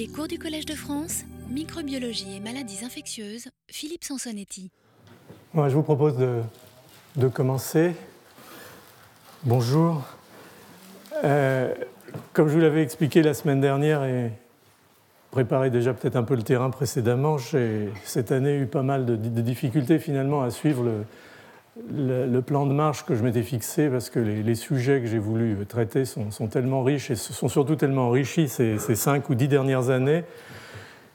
Les cours du Collège de France, microbiologie et maladies infectieuses, Philippe Sansonetti. je vous propose de, commencer. Bonjour. Euh, comme je vous l'avais expliqué la semaine dernière et préparé déjà peut-être un peu le terrain précédemment, j'ai cette année eu pas mal de, de difficultés finalement à suivre le, le, plan de marche que je m'étais fixé, parce que les, sujets que j'ai voulu traiter sont, tellement riches et sont surtout tellement enrichis ces, cinq ou dix dernières années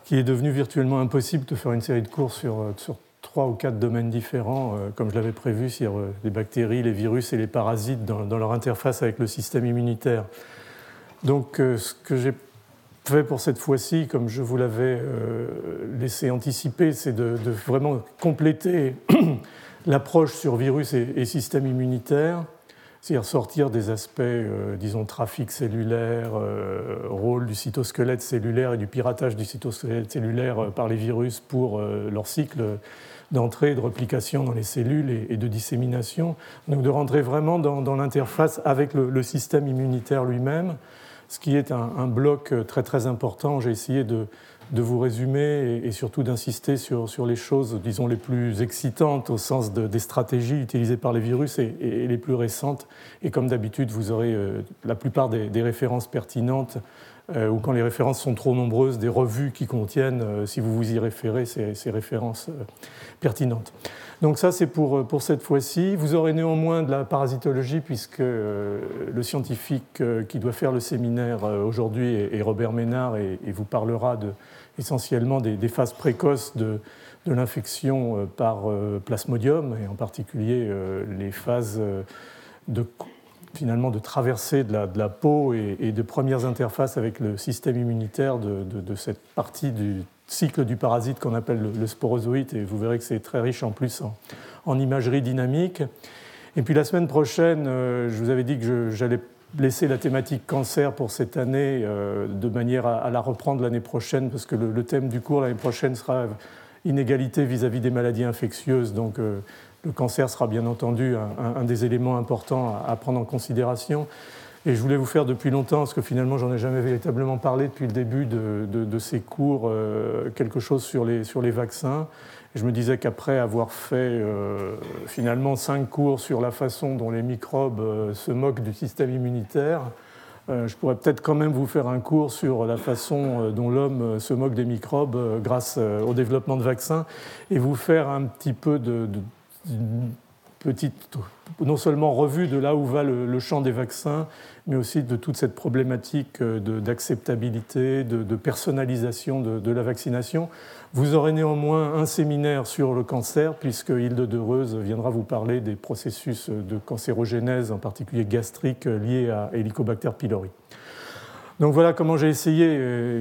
qu'il est devenu virtuellement impossible de faire une série de cours sur, trois ou quatre domaines différents, euh, comme je l'avais prévu, sur euh, les bactéries, les virus et les parasites dans, leur interface avec le système immunitaire. Donc euh, ce que j'ai fait pour cette fois-ci, comme je vous l'avais laissé anticiper, c'est de, vraiment compléter l'approche sur virus et, système immunitaire, c'est-à-dire sortir des aspects, euh, disons, trafic cellulaire, euh, rôle du cytosquelette cellulaire et du piratage du cytosquelette cellulaire euh, par les virus pour leur cycle d'entrée, de replication dans les cellules et, de dissémination. Donc de rentrer vraiment dans, l'interface avec le, système immunitaire lui-même, ce qui est un, bloc très très important. J'ai essayé de, de vous résumer et, surtout d'insister sur, sur, les choses, disons, les plus excitantes au sens des stratégies utilisées par les virus et, les plus récentes. Et comme d'habitude, vous aurez euh, la plupart des, références pertinentes euh, ou quand les références sont trop nombreuses, des revues qui contiennent, euh, si vous vous y référez, ces, ces références pertinentes. Donc ça, c'est pour, pour cette fois-ci. Vous aurez néanmoins de la parasitologie, puisque le scientifique qui doit faire le séminaire aujourd'hui est Robert Ménard et, et vous parlera de, essentiellement des, phases précoces de, l'infection euh, par euh, plasmodium, et en particulier euh, les phases de, finalement de traversée de la, peau et, de premières interfaces avec le système immunitaire de, cette partie du cycle du parasite qu'on appelle le, sporozoïte, et vous verrez que c'est très riche en plus en, imagerie dynamique. Et puis la semaine prochaine, je vous avais dit que j'allais laisser la thématique cancer pour cette année euh, de manière à, la reprendre l'année prochaine, parce que le, thème du cours l'année prochaine sera inégalité vis-à-vis des maladies infectieuses. Donc euh, le cancer sera bien entendu un, des éléments importants à, prendre en considération. Et je voulais vous faire depuis longtemps, parce que finalement j'en ai jamais véritablement parlé depuis le début de, ces cours, euh, quelque chose sur les, sur les vaccins je me disais qu'après avoir fait euh, finalement cinq cours sur la façon dont les microbes euh, se moquent du système immunitaire, euh, je pourrais peut-être quand même vous faire un cours sur la façon dont l'homme se moque des microbes grâce au développement de vaccins et vous faire un petit peu de, petite, non seulement revue de là où va le, champ des vaccins, mais aussi de toute cette problématique d'acceptabilité, de, personnalisation de, la vaccination. Vous aurez néanmoins un séminaire sur le cancer, puisque Hilde Deureuse viendra vous parler des processus de cancérogénèse, en particulier gastrique, liés à Helicobacter pylori. Donc voilà comment j'ai essayé,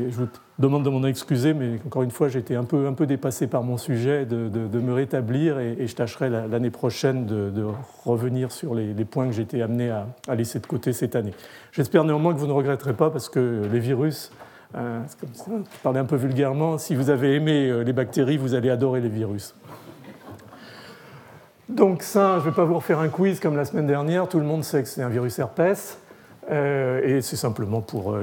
je vous demande de m'en excuser, mais encore une fois, été un peu, un peu dépassé par mon sujet, de, me rétablir et, je tâcherai l'année prochaine de, revenir sur les, points que été amené à, à, laisser de côté cette année. J'espère néanmoins que vous ne regretterez pas, parce que les virus euh, comme ça, je parlais un peu vulgairement, si vous avez aimé euh, les bactéries, vous allez adorer les virus. Donc ça, je ne vais pas vous refaire un quiz comme la semaine dernière, tout le monde sait que c'est un virus herpès, euh, et c'est simplement pour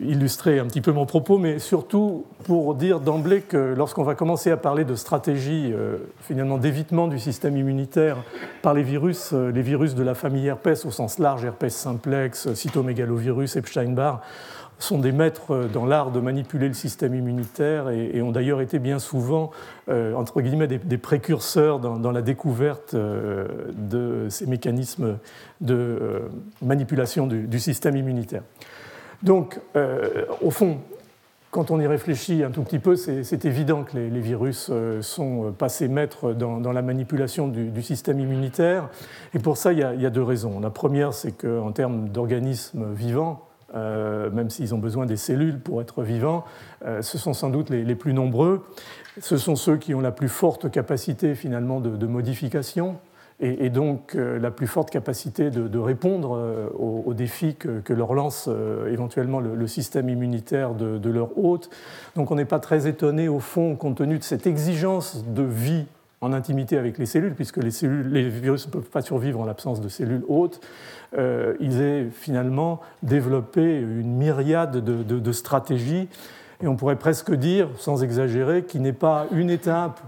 illustrer un petit peu mon propos, mais surtout pour dire d'emblée que lorsqu'on va commencer à parler de stratégie finalement d'évitement du système immunitaire par les virus, les virus de la famille herpès au sens large, herpès simplex, cytomégalovirus, Epstein-Barr, sont des maîtres dans l'art de manipuler le système immunitaire et, ont d'ailleurs été bien souvent, euh, entre guillemets, des, précurseurs dans, la découverte euh, de ces mécanismes de euh, manipulation du, système immunitaire. Donc, au fond, quand on y réfléchit un tout petit peu, c'est évident que les, virus sont passés maîtres dans, la manipulation du, système immunitaire. Et pour ça, il y a deux raisons. La première, c'est qu'en termes d'organismes vivants, euh, même s'ils ont besoin des cellules pour être vivants, euh, ce sont sans doute les, plus nombreux. Ce sont ceux qui ont la plus forte capacité finalement de, modification et, donc euh, la plus forte capacité de, répondre aux, défis que, leur lance éventuellement le, système immunitaire de, leur hôte. Donc on n'est pas très étonné au fond, compte tenu de cette exigence de vie en intimité avec les cellules, puisque les, cellules, les virus ne peuvent pas survivre en l'absence de cellules hôtes, euh, ils aient finalement développé une myriade de, stratégies. et on pourrait presque dire, sans exagérer, qu'il n'est pas une étape,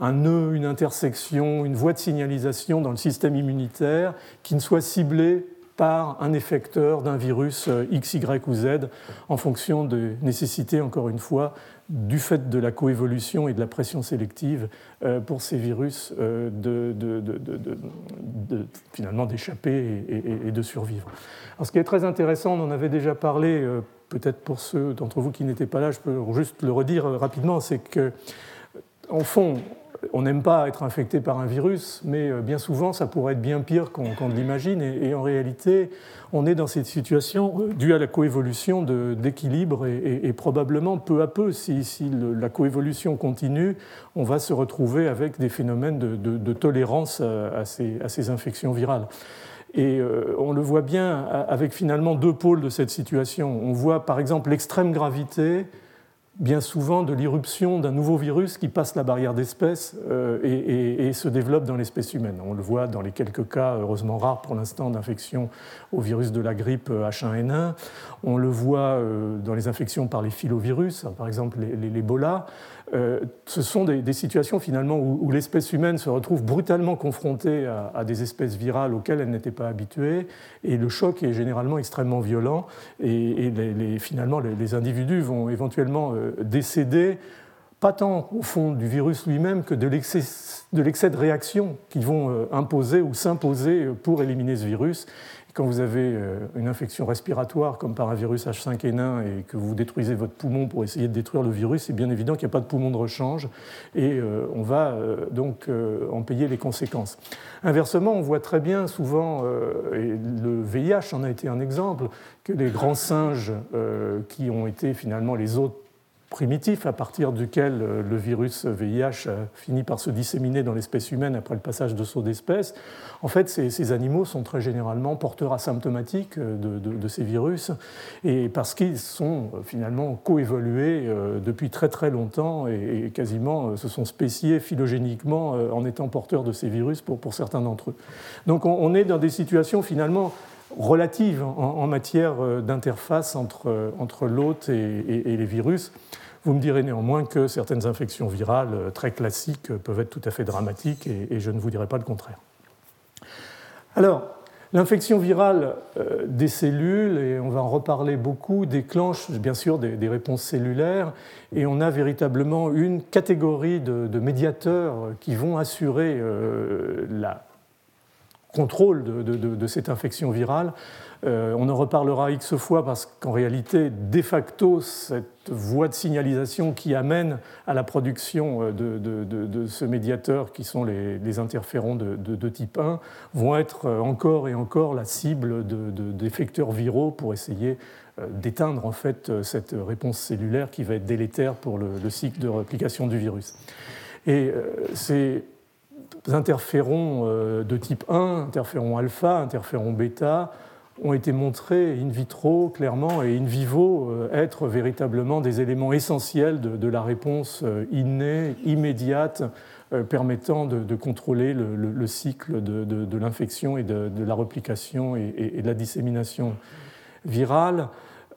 un nœud, une intersection, une voie de signalisation dans le système immunitaire qui ne soit ciblée par un effecteur d'un virus euh, X, Y ou Z en fonction de nécessité, encore une fois, du fait de la coévolution et de la pression sélective euh, pour ces virus euh, de, finalement d'échapper et, de survivre. Alors, ce qui est très intéressant, on en avait déjà parlé, peut-être pour ceux d'entre vous qui n'étaient pas là, je peux juste le redire rapidement, c'est que, en fond, on n'aime pas être infecté par un virus, mais euh, bien souvent, ça pourrait être bien pire qu'on l'imagine. Et, en réalité, on est dans cette situation euh, due à la coévolution d'équilibre et, probablement peu à peu, si, la coévolution continue, on va se retrouver avec des phénomènes de, tolérance à, ces, infections virales. Et euh, on le voit bien avec finalement deux pôles de cette situation. On voit par exemple l'extrême gravité bien souvent de l'irruption d'un nouveau virus qui passe la barrière d'espèce euh, et, se développe dans l'espèce humaine. On le voit dans les quelques cas, heureusement rares pour l'instant, d'infection au virus de la grippe H1N1. On le voit euh, dans les infections par les filovirus, par exemple l'Ebola. Euh, ce sont des, situations finalement où, l'espèce humaine se retrouve brutalement confrontée à, des espèces virales auxquelles elle n'était pas habituée, et le choc est généralement extrêmement violent, et, finalement les, individus vont éventuellement euh, décéder, pas tant au fond du virus lui-même que de l'excès de, réaction qu'ils vont euh, imposer ou s'imposer pour éliminer ce virus quand vous avez euh, une infection respiratoire comme par un virus H5N1 et que vous détruisez votre poumon pour essayer de détruire le virus, c'est bien évident qu'il n'y a pas de poumon de rechange et euh, on va euh, donc en payer les conséquences. Inversement, on voit très bien souvent, et le VIH en a été un exemple, que les grands singes qui ont été finalement les autres primitif à partir duquel euh, le virus VIH a fini par se disséminer dans l'espèce humaine après le passage de saut d'espèce. En fait, ces, animaux sont très généralement porteurs asymptomatiques euh, de, ces virus, et parce qu'ils sont euh, finalement coévolués depuis très très longtemps et, quasiment se sont spéciés phylogéniquement en étant porteurs de ces virus pour, pour certains d'entre eux. Donc on, est dans des situations finalement relatives en, matière d'interface entre, entre l'hôte et, les virus. Vous me direz néanmoins que certaines infections virales euh, très classiques euh, peuvent être tout à fait dramatiques et, je ne vous dirai pas le contraire. Alors, l'infection virale euh, des cellules, et on va en reparler beaucoup, déclenche bien sûr des, réponses cellulaires et on a véritablement une catégorie de, médiateurs qui vont assurer le contrôle de, cette infection virale euh, on en reparlera X fois parce qu'en réalité, de facto, cette voie de signalisation qui amène à la production euh, de, ce médiateur qui sont les, interférons de, type 1 vont être euh, encore et encore la cible d'effecteurs viraux pour essayer d'éteindre en fait cette réponse cellulaire qui va être délétère pour le, le cycle de réplication du virus. Et ces interférons de type 1, interférons alpha, interférons bêta, ont été montrés in vitro clairement et in vivo euh, être véritablement des éléments essentiels de, la réponse euh, innée, immédiate, euh, permettant de, contrôler le, cycle de, l'infection et de, la replication et, de la dissémination virale.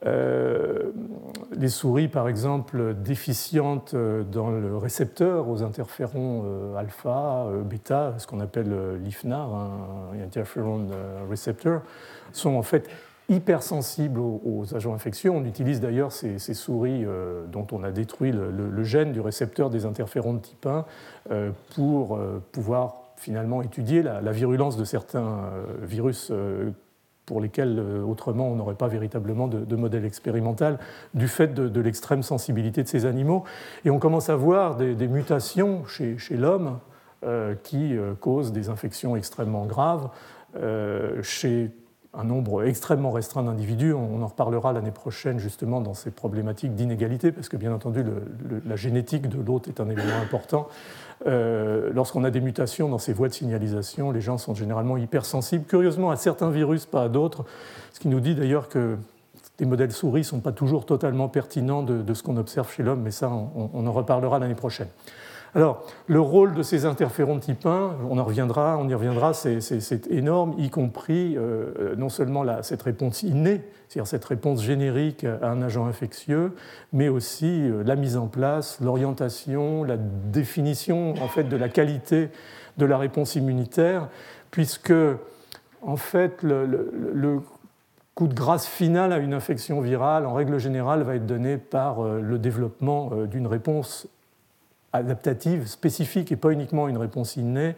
Les souris, par exemple, déficientes dans le récepteur aux interférons alpha, bêta, ce qu'on appelle l'IFNAR, un interferon receptor, sont en fait hypersensibles aux, agents infectieux. On utilise d'ailleurs ces, souris euh, dont on a détruit le, gène du récepteur des interférons de type 1 euh, pour euh, pouvoir finalement étudier la, virulence de certains virus pour lesquels autrement on n'aurait pas véritablement de, modèle expérimental du fait de, l'extrême sensibilité de ces animaux. Et on commence à voir des, mutations chez, chez l'homme qui causent des infections extrêmement graves. chez un nombre extrêmement restreint d'individus. On en reparlera l'année prochaine justement dans ces problématiques d'inégalité, parce que bien entendu la génétique de l'hôte est un élément important. Euh, lorsqu'on a des mutations dans ces voies de signalisation, les gens sont généralement hypersensibles, curieusement à certains virus, pas à d'autres, ce qui nous dit d'ailleurs que les modèles souris ne sont pas toujours totalement pertinents de, ce qu'on observe chez l'homme, mais ça, on en reparlera l'année prochaine. Alors, le rôle de ces interférons type 1, on en reviendra, on y reviendra, c'est énorme, y compris euh, non seulement cette réponse innée, c'est-à-dire cette réponse générique à un agent infectieux, mais aussi euh, la mise en place, l'orientation, la définition en fait de la qualité de la réponse immunitaire, puisque en fait le, le coup de grâce final à une infection virale, en règle générale, va être donné par euh, le développement d'une réponse adaptative spécifique et pas uniquement une réponse innée,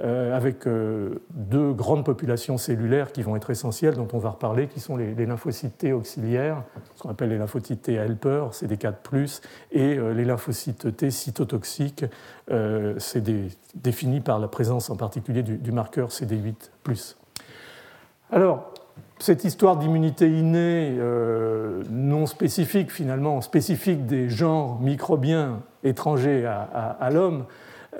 euh, avec euh, deux grandes populations cellulaires qui vont être essentielles, dont on va reparler, qui sont les, lymphocytes T auxiliaires, ce qu'on appelle les lymphocytes T helper, CD4+, et euh, les lymphocytes T cytotoxiques, c'est par la présence en particulier du, du marqueur CD8+. Alors, cette histoire d'immunité innée euh, non spécifique, finalement, spécifique des genres microbiens étrangers à, l'homme,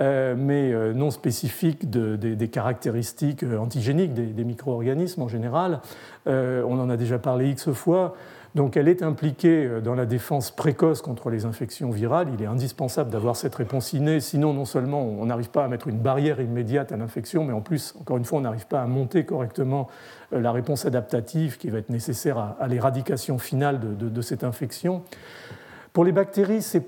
euh, mais euh, non spécifique des caractéristiques antigéniques des, des micro-organismes en général. on en a déjà parlé X fois. Donc elle est impliquée euh, dans la défense précoce contre les infections virales. Il est indispensable d'avoir cette réponse innée, sinon non seulement on n'arrive pas à mettre une barrière immédiate à l'infection, mais en plus, encore une fois, on n'arrive pas à monter correctement euh, la réponse adaptative qui va être nécessaire à, l'éradication finale de, cette infection. Pour les bactéries, c'est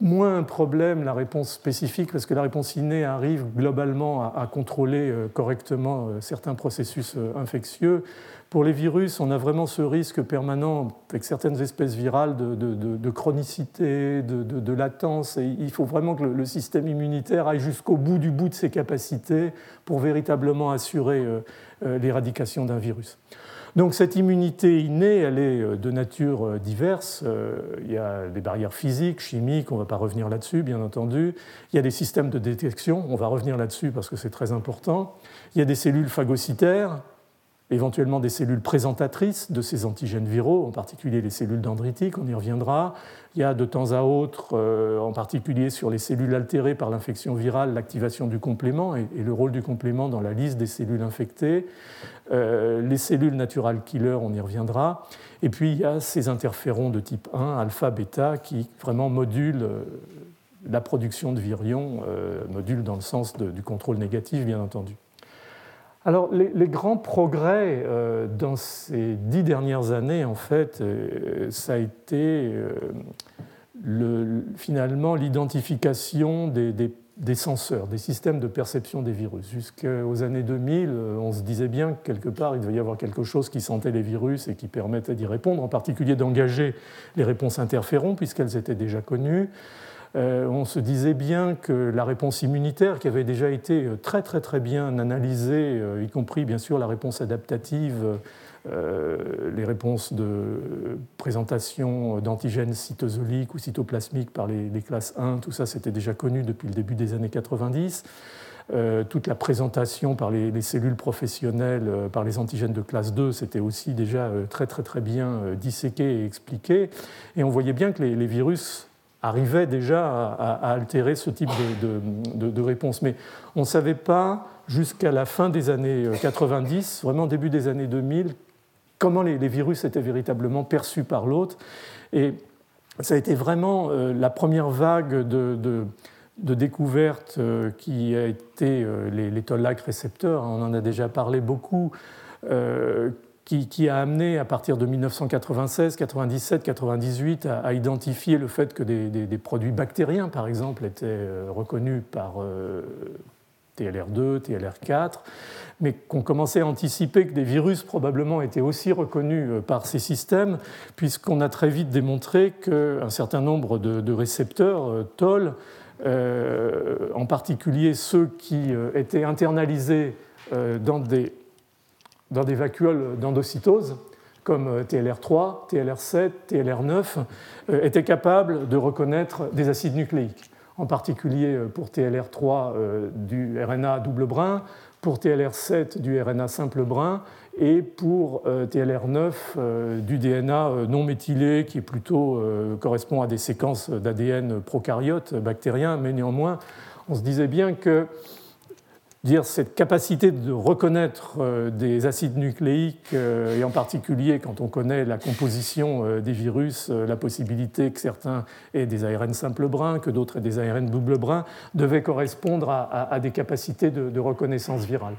moins un problème la réponse spécifique parce que la réponse innée arrive globalement à, contrôler euh, correctement certains processus infectieux. Pour les virus, on a vraiment ce risque permanent avec certaines espèces virales de, chronicité, de, latence. Et il faut vraiment que le, système immunitaire aille jusqu'au bout du bout de ses capacités pour véritablement assurer euh, euh, l'éradication d'un virus. Donc cette immunité innée, elle est euh, de nature diverse. Il y a des barrières physiques, chimiques, on ne va pas revenir là-dessus, bien entendu. Il y a des systèmes de détection, on va revenir là-dessus parce que c'est très important. Il y a des cellules phagocytaires, éventuellement des cellules présentatrices de ces antigènes viraux, en particulier les cellules dendritiques, on y reviendra. Il y a de temps à autre, euh, en particulier sur les cellules altérées par l'infection virale, l'activation du complément et, le rôle du complément dans la liste des cellules infectées. Euh, les cellules natural killer, on y reviendra. Et puis il y a ces interférons de type 1, alpha, bêta, qui vraiment modulent euh, la production de virions, modulent dans le sens du contrôle négatif, bien entendu. Alors, les, grands progrès euh, dans ces dix dernières années, en fait, euh, ça a été euh, finalement l'identification des, senseurs, des systèmes de perception des virus. Jusqu'aux années 2000, on se disait bien que quelque part, il devait y avoir quelque chose qui sentait les virus et qui permettait d'y répondre, en particulier d'engager les réponses interférons, puisqu'elles étaient déjà connues. Euh, on se disait bien que la réponse immunitaire, qui avait déjà été euh, très très très bien analysée, euh, y compris bien sûr la réponse adaptative, les réponses de présentation d'antigènes cytosoliques ou cytoplasmiques par les, classes 1, tout ça c'était déjà connu depuis le début des années 90. toute la présentation par les, cellules professionnelles, par les antigènes de classe 2, c'était aussi déjà très très très bien disséqué et expliqué. Et on voyait bien que les virus arrivait déjà à, altérer ce type de, réponse. Mais on ne savait pas, jusqu'à la fin des années 90, euh, vraiment début des années 2000, comment les, virus étaient véritablement perçus par l'autre. Et ça a été vraiment euh, la première vague de, découverte euh, qui a été les, les récepteurs. On en a déjà parlé beaucoup qui, a amené à partir de 1996, 97, 98 à, identifier le fait que des, produits bactériens, par exemple, étaient euh, reconnus par euh, TLR2, TLR4, mais qu'on commençait à anticiper que des virus probablement étaient aussi reconnus euh, par ces systèmes, puisqu'on a très vite démontré qu'un certain nombre de, récepteurs TOL, en particulier ceux qui étaient internalisés dans des dans des vacuoles d'endocytose, comme euh, TLR3, TLR7, TLR9, étaient capables de reconnaître des acides nucléiques, en particulier euh, pour TLR3 euh, du RNA double brin, pour TLR7 du RNA simple brin et pour TLR9 du DNA non méthylé qui plutôt correspond à des séquences d'ADN prokaryotes bactériens, mais néanmoins on se disait bien que dire cette capacité de reconnaître euh, des acides nucléiques, euh, et en particulier quand on connaît la composition euh, des virus, la possibilité que certains aient des ARN simples bruns, que d'autres aient des ARN double bruns, devait correspondre à, des capacités de, reconnaissance virale.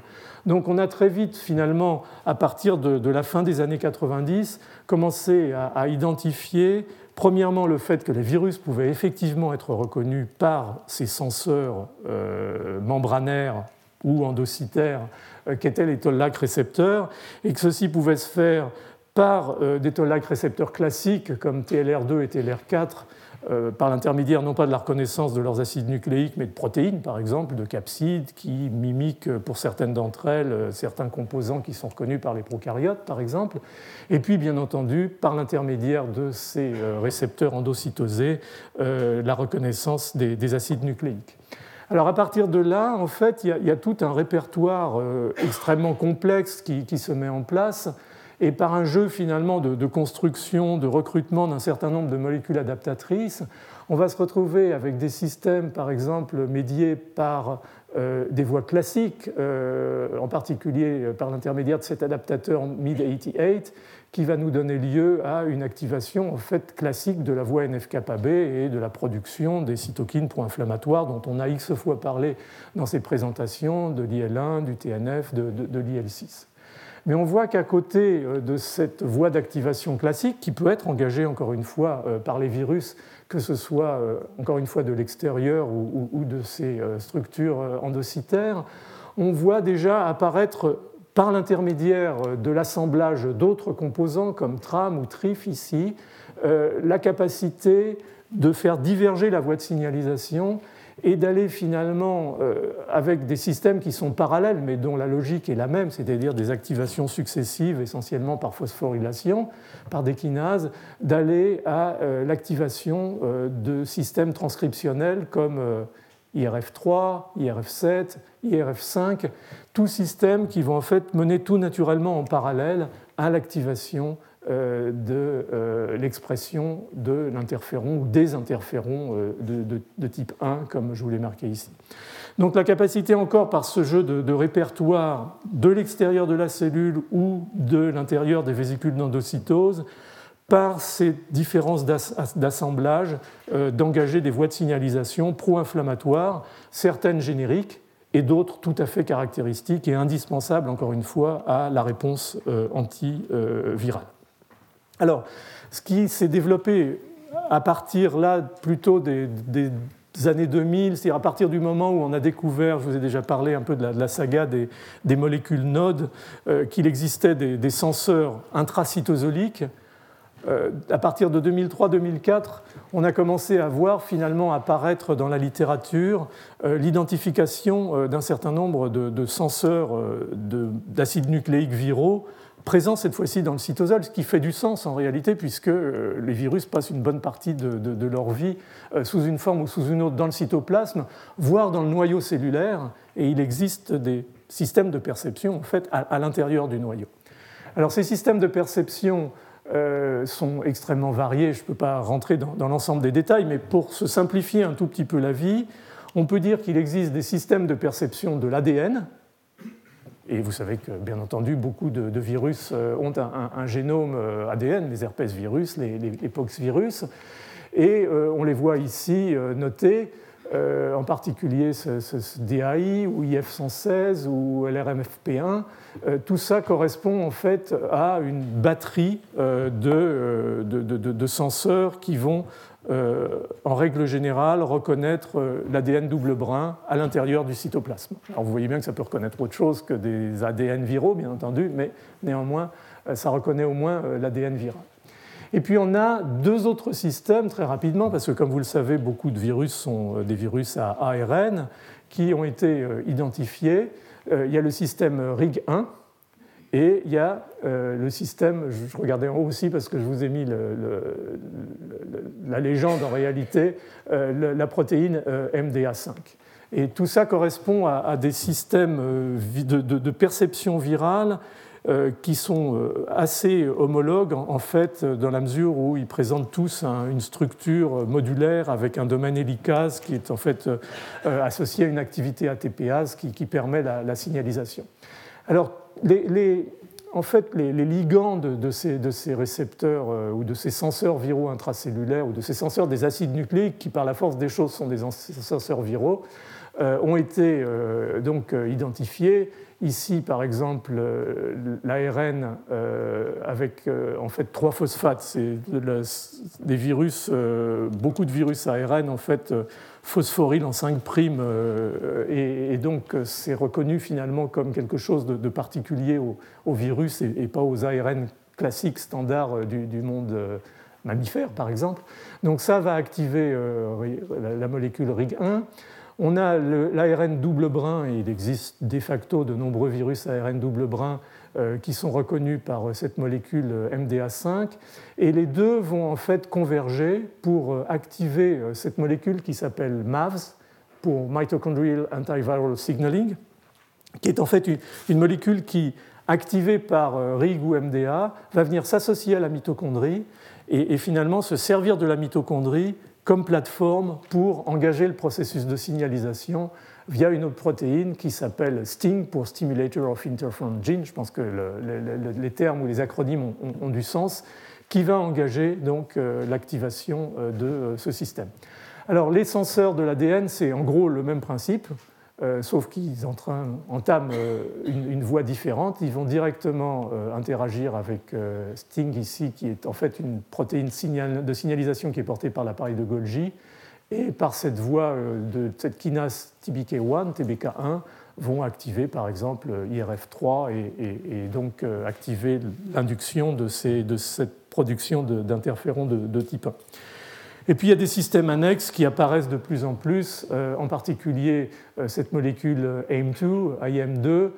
Donc on a très vite, finalement, à partir de, la fin des années 90, commencé à identifier Premièrement, le fait que les virus pouvaient effectivement être reconnus par ces senseurs membranaires ou endocytaires euh, qu'étaient les toll-like récepteurs, et que ceci pouvait se faire par euh, des toll-like récepteurs classiques comme TLR2 et TLR4 euh, par l'intermédiaire non pas de la reconnaissance de leurs acides nucléiques, mais de protéines, par exemple, de capsides, qui mimiquent pour certaines d'entre elles certains composants qui sont reconnus par les prokaryotes, par exemple, et puis bien entendu par l'intermédiaire de ces récepteurs endocytosés, la reconnaissance des, acides nucléiques. Alors à partir de là, en fait, il y, a, tout un répertoire extrêmement complexe qui, se met en place. Et par un jeu finalement de, construction, de recrutement d'un certain nombre de molécules adaptatrices, on va se retrouver avec des systèmes, par exemple, médiés par euh, des voies classiques, euh, en particulier euh, par l'intermédiaire de cet adaptateur MID88, qui va nous donner lieu à une activation en fait classique de la voie NF-κB et de la production des cytokines pro-inflammatoires dont on a x fois parlé dans ces présentations de l'IL1, du TNF, de, de l'IL6. Mais on voit qu'à côté euh, de cette voie d'activation classique, qui peut être engagée encore une fois euh, par les virus, que ce soit euh, encore une fois de l'extérieur ou de ces structures endocytaires, on voit déjà apparaître par l'intermédiaire de l'assemblage d'autres composants comme TRAM ou TRIF ici, la capacité de faire diverger la voie de signalisation et d'aller finalement euh, avec des systèmes qui sont parallèles mais dont la logique est la même, c'est-à-dire des activations successives essentiellement par phosphorylation, par des kinases, d'aller à euh, l'activation euh, de systèmes transcriptionnels comme IRF3, IRF7, IRF5, tous systèmes qui vont en fait mener tout naturellement en parallèle à l'activation euh, de euh, l'expression de l'interféron ou des interférons euh, de, type 1, comme je vous l'ai marqué ici. Donc la capacité encore par ce jeu de, répertoire de l'extérieur de la cellule ou de l'intérieur des vésicules d'endocytose, par ces différences d'assemblage, d'engager des voies de signalisation pro-inflammatoires, certaines génériques et d'autres tout à fait caractéristiques et indispensables, encore une fois, à la réponse antivirale. Alors, ce qui s'est développé à partir là plutôt des, années 2000, c'est-à-dire à partir du moment où on a découvert, je vous ai déjà parlé un peu de la, saga des, molécules NOD, euh, qu'il existait des, senseurs intracytosoliques. Euh, à partir de 2003-2004, on a commencé à voir finalement apparaître dans la littérature euh, l'identification d'un certain nombre de, senseurs d'acides nucléiques viraux présent cette fois-ci dans le cytosol, ce qui fait du sens en réalité, puisque euh, les virus passent une bonne partie de, leur vie euh, sous une forme ou sous une autre dans le cytoplasme, voire dans le noyau cellulaire, et il existe des systèmes de perception en fait à, l'intérieur du noyau. Alors ces systèmes de perception euh, sont extrêmement variés, je ne peux pas rentrer dans l'ensemble des détails, mais pour se simplifier un tout petit peu la vie, on peut dire qu'il existe des systèmes de perception de l'ADN, et vous savez que, bien entendu, beaucoup de, virus euh, ont un, génome euh, ADN, les herpès virus, les, les, virus. Et on les voit ici notés, en particulier ce, DAI ou IF116 ou LRMFP1. tout ça correspond en fait à une batterie de, de, senseurs qui vont euh, en règle générale, reconnaître euh, l'ADN double brin à l'intérieur du cytoplasme. Alors vous voyez bien que ça peut reconnaître autre chose que des ADN viraux, bien entendu, mais néanmoins, euh, ça reconnaît au moins l'ADN viral. Et puis on a deux autres systèmes très rapidement, parce que comme vous le savez, beaucoup de virus sont des virus à ARN qui ont été identifiés. Il y a le système RIG1, et il y a euh, le système, je regardais en haut aussi parce que je vous ai mis la légende en réalité, euh, la protéine euh, MDA5. Et tout ça correspond à, des systèmes de, perception virale qui sont assez homologues en fait dans la mesure où ils présentent tous une structure modulaire avec un domaine hélicase qui est en fait associé à une activité ATPase qui, permet la, signalisation. Alors, en fait, les, ligands de, ces, récepteurs euh, ou de ces senseurs viraux intracellulaires ou de ces senseurs des acides nucléiques, qui par la force des choses sont des senseurs viraux, euh, ont été euh, donc identifiés. Ici, par exemple, l'ARN avec en fait trois phosphates, c'est des virus, beaucoup de virus ARN en fait phosphoryle en 5' euh, et, donc c'est reconnu finalement comme quelque chose de, particulier au, virus et, pas aux ARN classiques standards euh, du, monde euh, mammifère par exemple. Donc ça va activer la, molécule RIG1. On a l'ARN double brin et il existe de facto de nombreux virus ARN double brin euh, qui sont reconnus par euh, cette molécule euh, MDA5. Et les deux vont en fait converger pour activer cette molécule qui s'appelle MAVS, pour Mitochondrial Antiviral Signaling, qui est en fait une, molécule qui, activée par RIG ou MDA, va venir s'associer à la mitochondrie et, et, finalement se servir de la mitochondrie comme plateforme pour engager le processus de signalisation via une autre protéine qui s'appelle STING pour Stimulator of Interferon Gene. Je pense que les termes ou les acronymes ont, du sens, qui va engager donc euh, l'activation euh, de euh, ce système. Alors les senseurs de l'ADN, c'est en gros le même principe, sauf qu'ils entament une, voie différente. Ils vont directement interagir avec STING ici, qui est en fait une protéine de signalisation qui est portée par l'appareil de Golgi et par cette voie euh, de cette kinase TBK1, TBK1, vont activer par exemple IRF3 et, donc euh, activer l'induction de, cette production d'interférons de, type 1. Et puis il y a des systèmes annexes qui apparaissent de plus en plus, euh, en particulier cette molécule AIM2, IM2,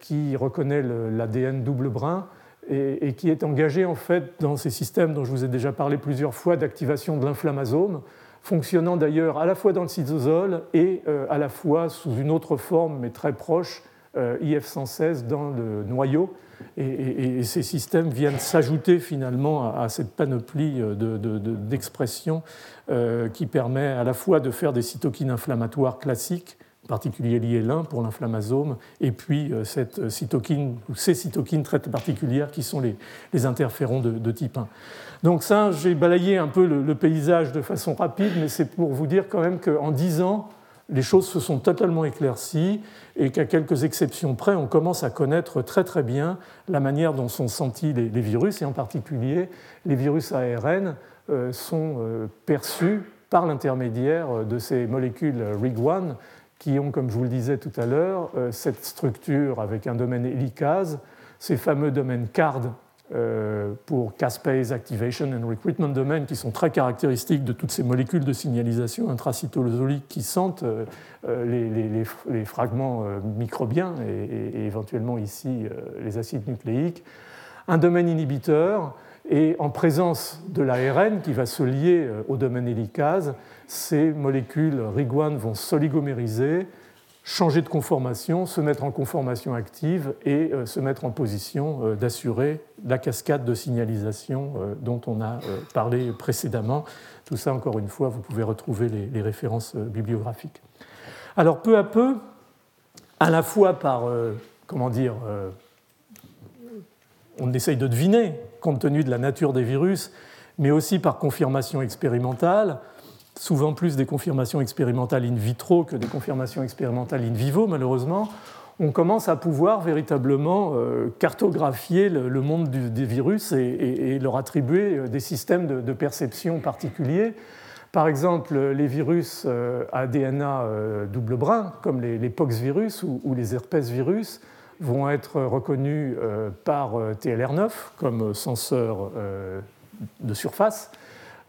qui reconnaît l'ADN double brin et, et, qui est engagée en fait dans ces systèmes dont je vous ai déjà parlé plusieurs fois d'activation de l'inflammasome fonctionnant d'ailleurs à la fois dans le cytosol et euh, à la fois sous une autre forme, mais très proche, euh, IF116 dans le noyau. Et, ces systèmes viennent s'ajouter finalement à, cette panoplie euh, d'expression qui permet à la fois de faire des cytokines inflammatoires classiques, en particulier l'IL1 pour l'inflammasome, et puis cette cytokine, ou ces cytokines très particulières qui sont les, les interférons de, type 1. Donc ça, j'ai balayé un peu le, paysage de façon rapide, mais c'est pour vous dire quand même qu'en 10 ans, les choses se sont totalement éclaircies et qu'à quelques exceptions près, on commence à connaître très très bien la manière dont sont sentis les, virus, et en particulier les virus ARN euh, sont euh, perçus par l'intermédiaire de ces molécules RIG1 qui ont, comme je vous le disais tout à l'heure, euh, cette structure avec un domaine hélicase, ces fameux domaines CARD pour caspase activation and recruitment domain qui sont très caractéristiques de toutes ces molécules de signalisation intracytosoliques qui sentent euh, euh, les, fragments microbiens et, éventuellement ici les acides nucléiques. Un domaine inhibiteur et en présence de l'ARN qui va se lier au domaine hélicase, ces molécules RIG1 vont s'oligomériser, changer de conformation, se mettre en conformation active et euh, se mettre en position euh, d'assurer la cascade de signalisation euh, dont on a parlé précédemment. Tout ça, encore une fois, vous pouvez retrouver les, références bibliographiques. Alors, peu à peu, à la fois par, comment dire, on essaye de deviner, compte tenu de la nature des virus, mais aussi par confirmation expérimentale, souvent plus des confirmations expérimentales in vitro que des confirmations expérimentales in vivo, malheureusement, on commence à pouvoir véritablement euh, cartographier le monde des virus et, leur attribuer euh, des systèmes de, perception particuliers. Par exemple, les virus euh, à DNA double brin, comme les, poxvirus ou, les herpesvirus, vont être reconnus par TLR9 comme senseur de surface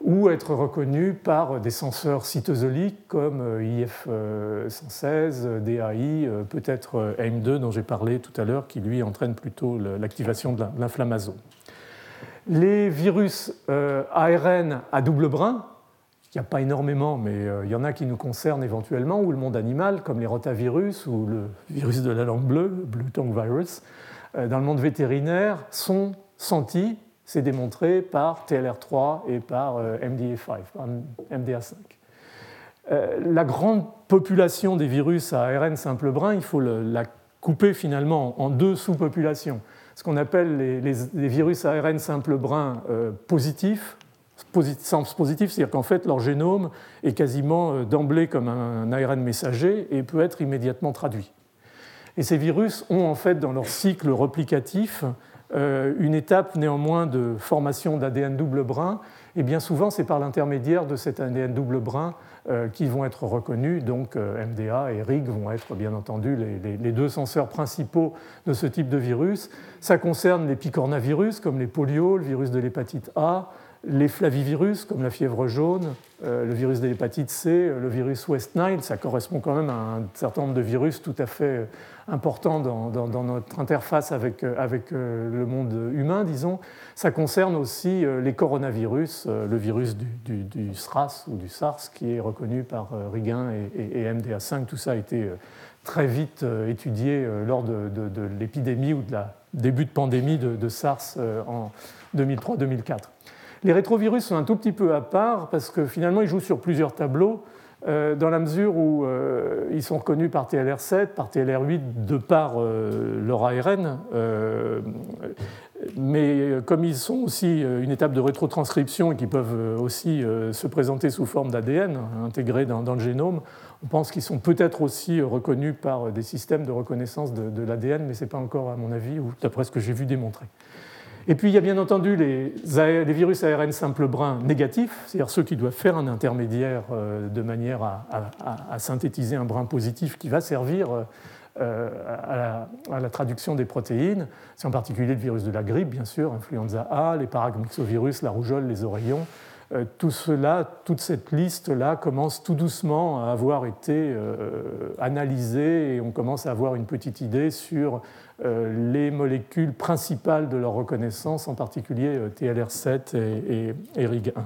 ou être reconnu par des senseurs cytosoliques comme IF116, DAI, peut-être AIM2 dont j'ai parlé tout à l'heure, qui lui entraîne plutôt l'activation de l'inflammasome. Les virus euh, ARN à double brin, il n'y a pas énormément, mais euh, il y en a qui nous concernent éventuellement, ou le monde animal, comme les rotavirus ou le virus de la langue bleue, Blue Tongue Virus, dans le monde vétérinaire sont sentis, c'est démontré par TLR3 et par MDA5, MDA5. La grande population des virus à ARN simple brin, il faut la couper finalement en deux sous-populations. Ce qu'on appelle les, virus ARN simple brin positifs, sens positif, c'est-à-dire qu'en fait leur génome est quasiment euh, d'emblée comme un ARN messager et peut être immédiatement traduit. Et ces virus ont en fait dans leur cycle replicatif euh, une étape néanmoins de formation d'ADN double brin, et bien souvent c'est par l'intermédiaire de cet ADN double brin euh, qui vont être reconnus, donc MDA et RIG vont être bien entendu les, deux senseurs principaux de ce type de virus. Ça concerne les picornavirus comme les polios, le virus de l'hépatite A, les flavivirus, comme la fièvre jaune, euh, le virus de l'hépatite C, le virus West Nile, ça correspond quand même à un certain nombre de virus tout à fait euh, importants dans, notre interface avec, euh, le monde humain, disons. Ça concerne aussi les coronavirus, le virus du, SRAS ou du SARS qui est reconnu par Riguin et, MDA5. Tout ça a été très vite étudié lors de, l'épidémie ou de la début de pandémie de SARS en 2003-2004. Les rétrovirus sont un tout petit peu à part parce que finalement ils jouent sur plusieurs tableaux euh, dans la mesure où euh, ils sont reconnus par TLR7, par TLR8 de par euh, leur ARN, mais comme ils sont aussi une étape de rétrotranscription et qui peuvent aussi se présenter sous forme d'ADN intégré dans, le génome, on pense qu'ils sont peut-être aussi reconnus par des systèmes de reconnaissance de, de l'ADN, mais ce n'est pas encore à mon avis, ou d'après ce que j'ai vu démontrer. Et puis il y a bien entendu les, virus ARN simple brun négatifs, c'est-à-dire ceux qui doivent faire un intermédiaire euh, de manière à, synthétiser un brin positif qui va servir euh, à, la, traduction des protéines. C'est en particulier le virus de la grippe, bien sûr, influenza A, les paragmyxovirus, la rougeole, les oreillons. Euh, tout cela, toute cette liste-là commence tout doucement à avoir été analysée et on commence à avoir une petite idée sur les molécules principales de leur reconnaissance, en particulier euh, TLR7 et, RIG1.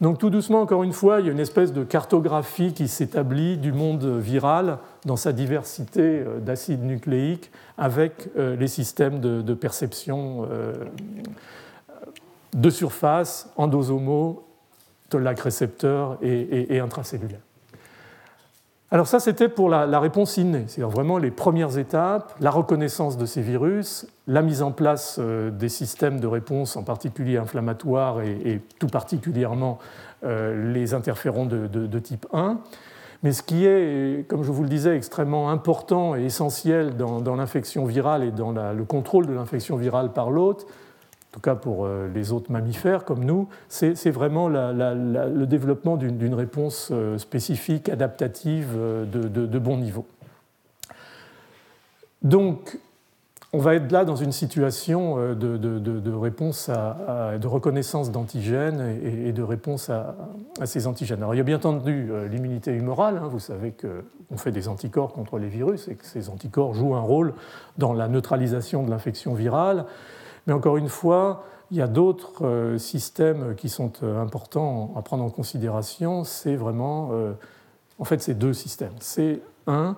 Donc tout doucement, encore une fois, il y a une espèce de cartographie qui s'établit du monde viral dans sa diversité euh, d'acides nucléiques avec les systèmes de, perception de surface, endosomaux, tollac récepteur et, et intracellulaire. Alors ça, c'était pour la, réponse innée, c'est-à-dire vraiment les premières étapes, la reconnaissance de ces virus, la mise en place euh, des systèmes de réponse, en particulier inflammatoires et, tout particulièrement euh, les interférons de, type 1. Mais ce qui est, comme je vous le disais, extrêmement important et essentiel dans, l'infection virale et dans le contrôle de l'infection virale par l'hôte, tout cas pour euh, les autres mammifères comme nous, c'est vraiment le développement d'une réponse euh, spécifique, adaptative, euh, de, bon niveau. Donc, on va être là dans une situation de, réponse à, de reconnaissance d'antigènes et, de réponse à, ces antigènes. Alors, il y a bien entendu l'immunité humorale. Hein. vous savez qu'on fait des anticorps contre les virus et que ces anticorps jouent un rôle dans la neutralisation de l'infection virale. Mais encore une fois, il y a d'autres euh, systèmes qui sont euh, importants à prendre en considération. C'est vraiment, euh, en fait, c'est deux systèmes. C'est un,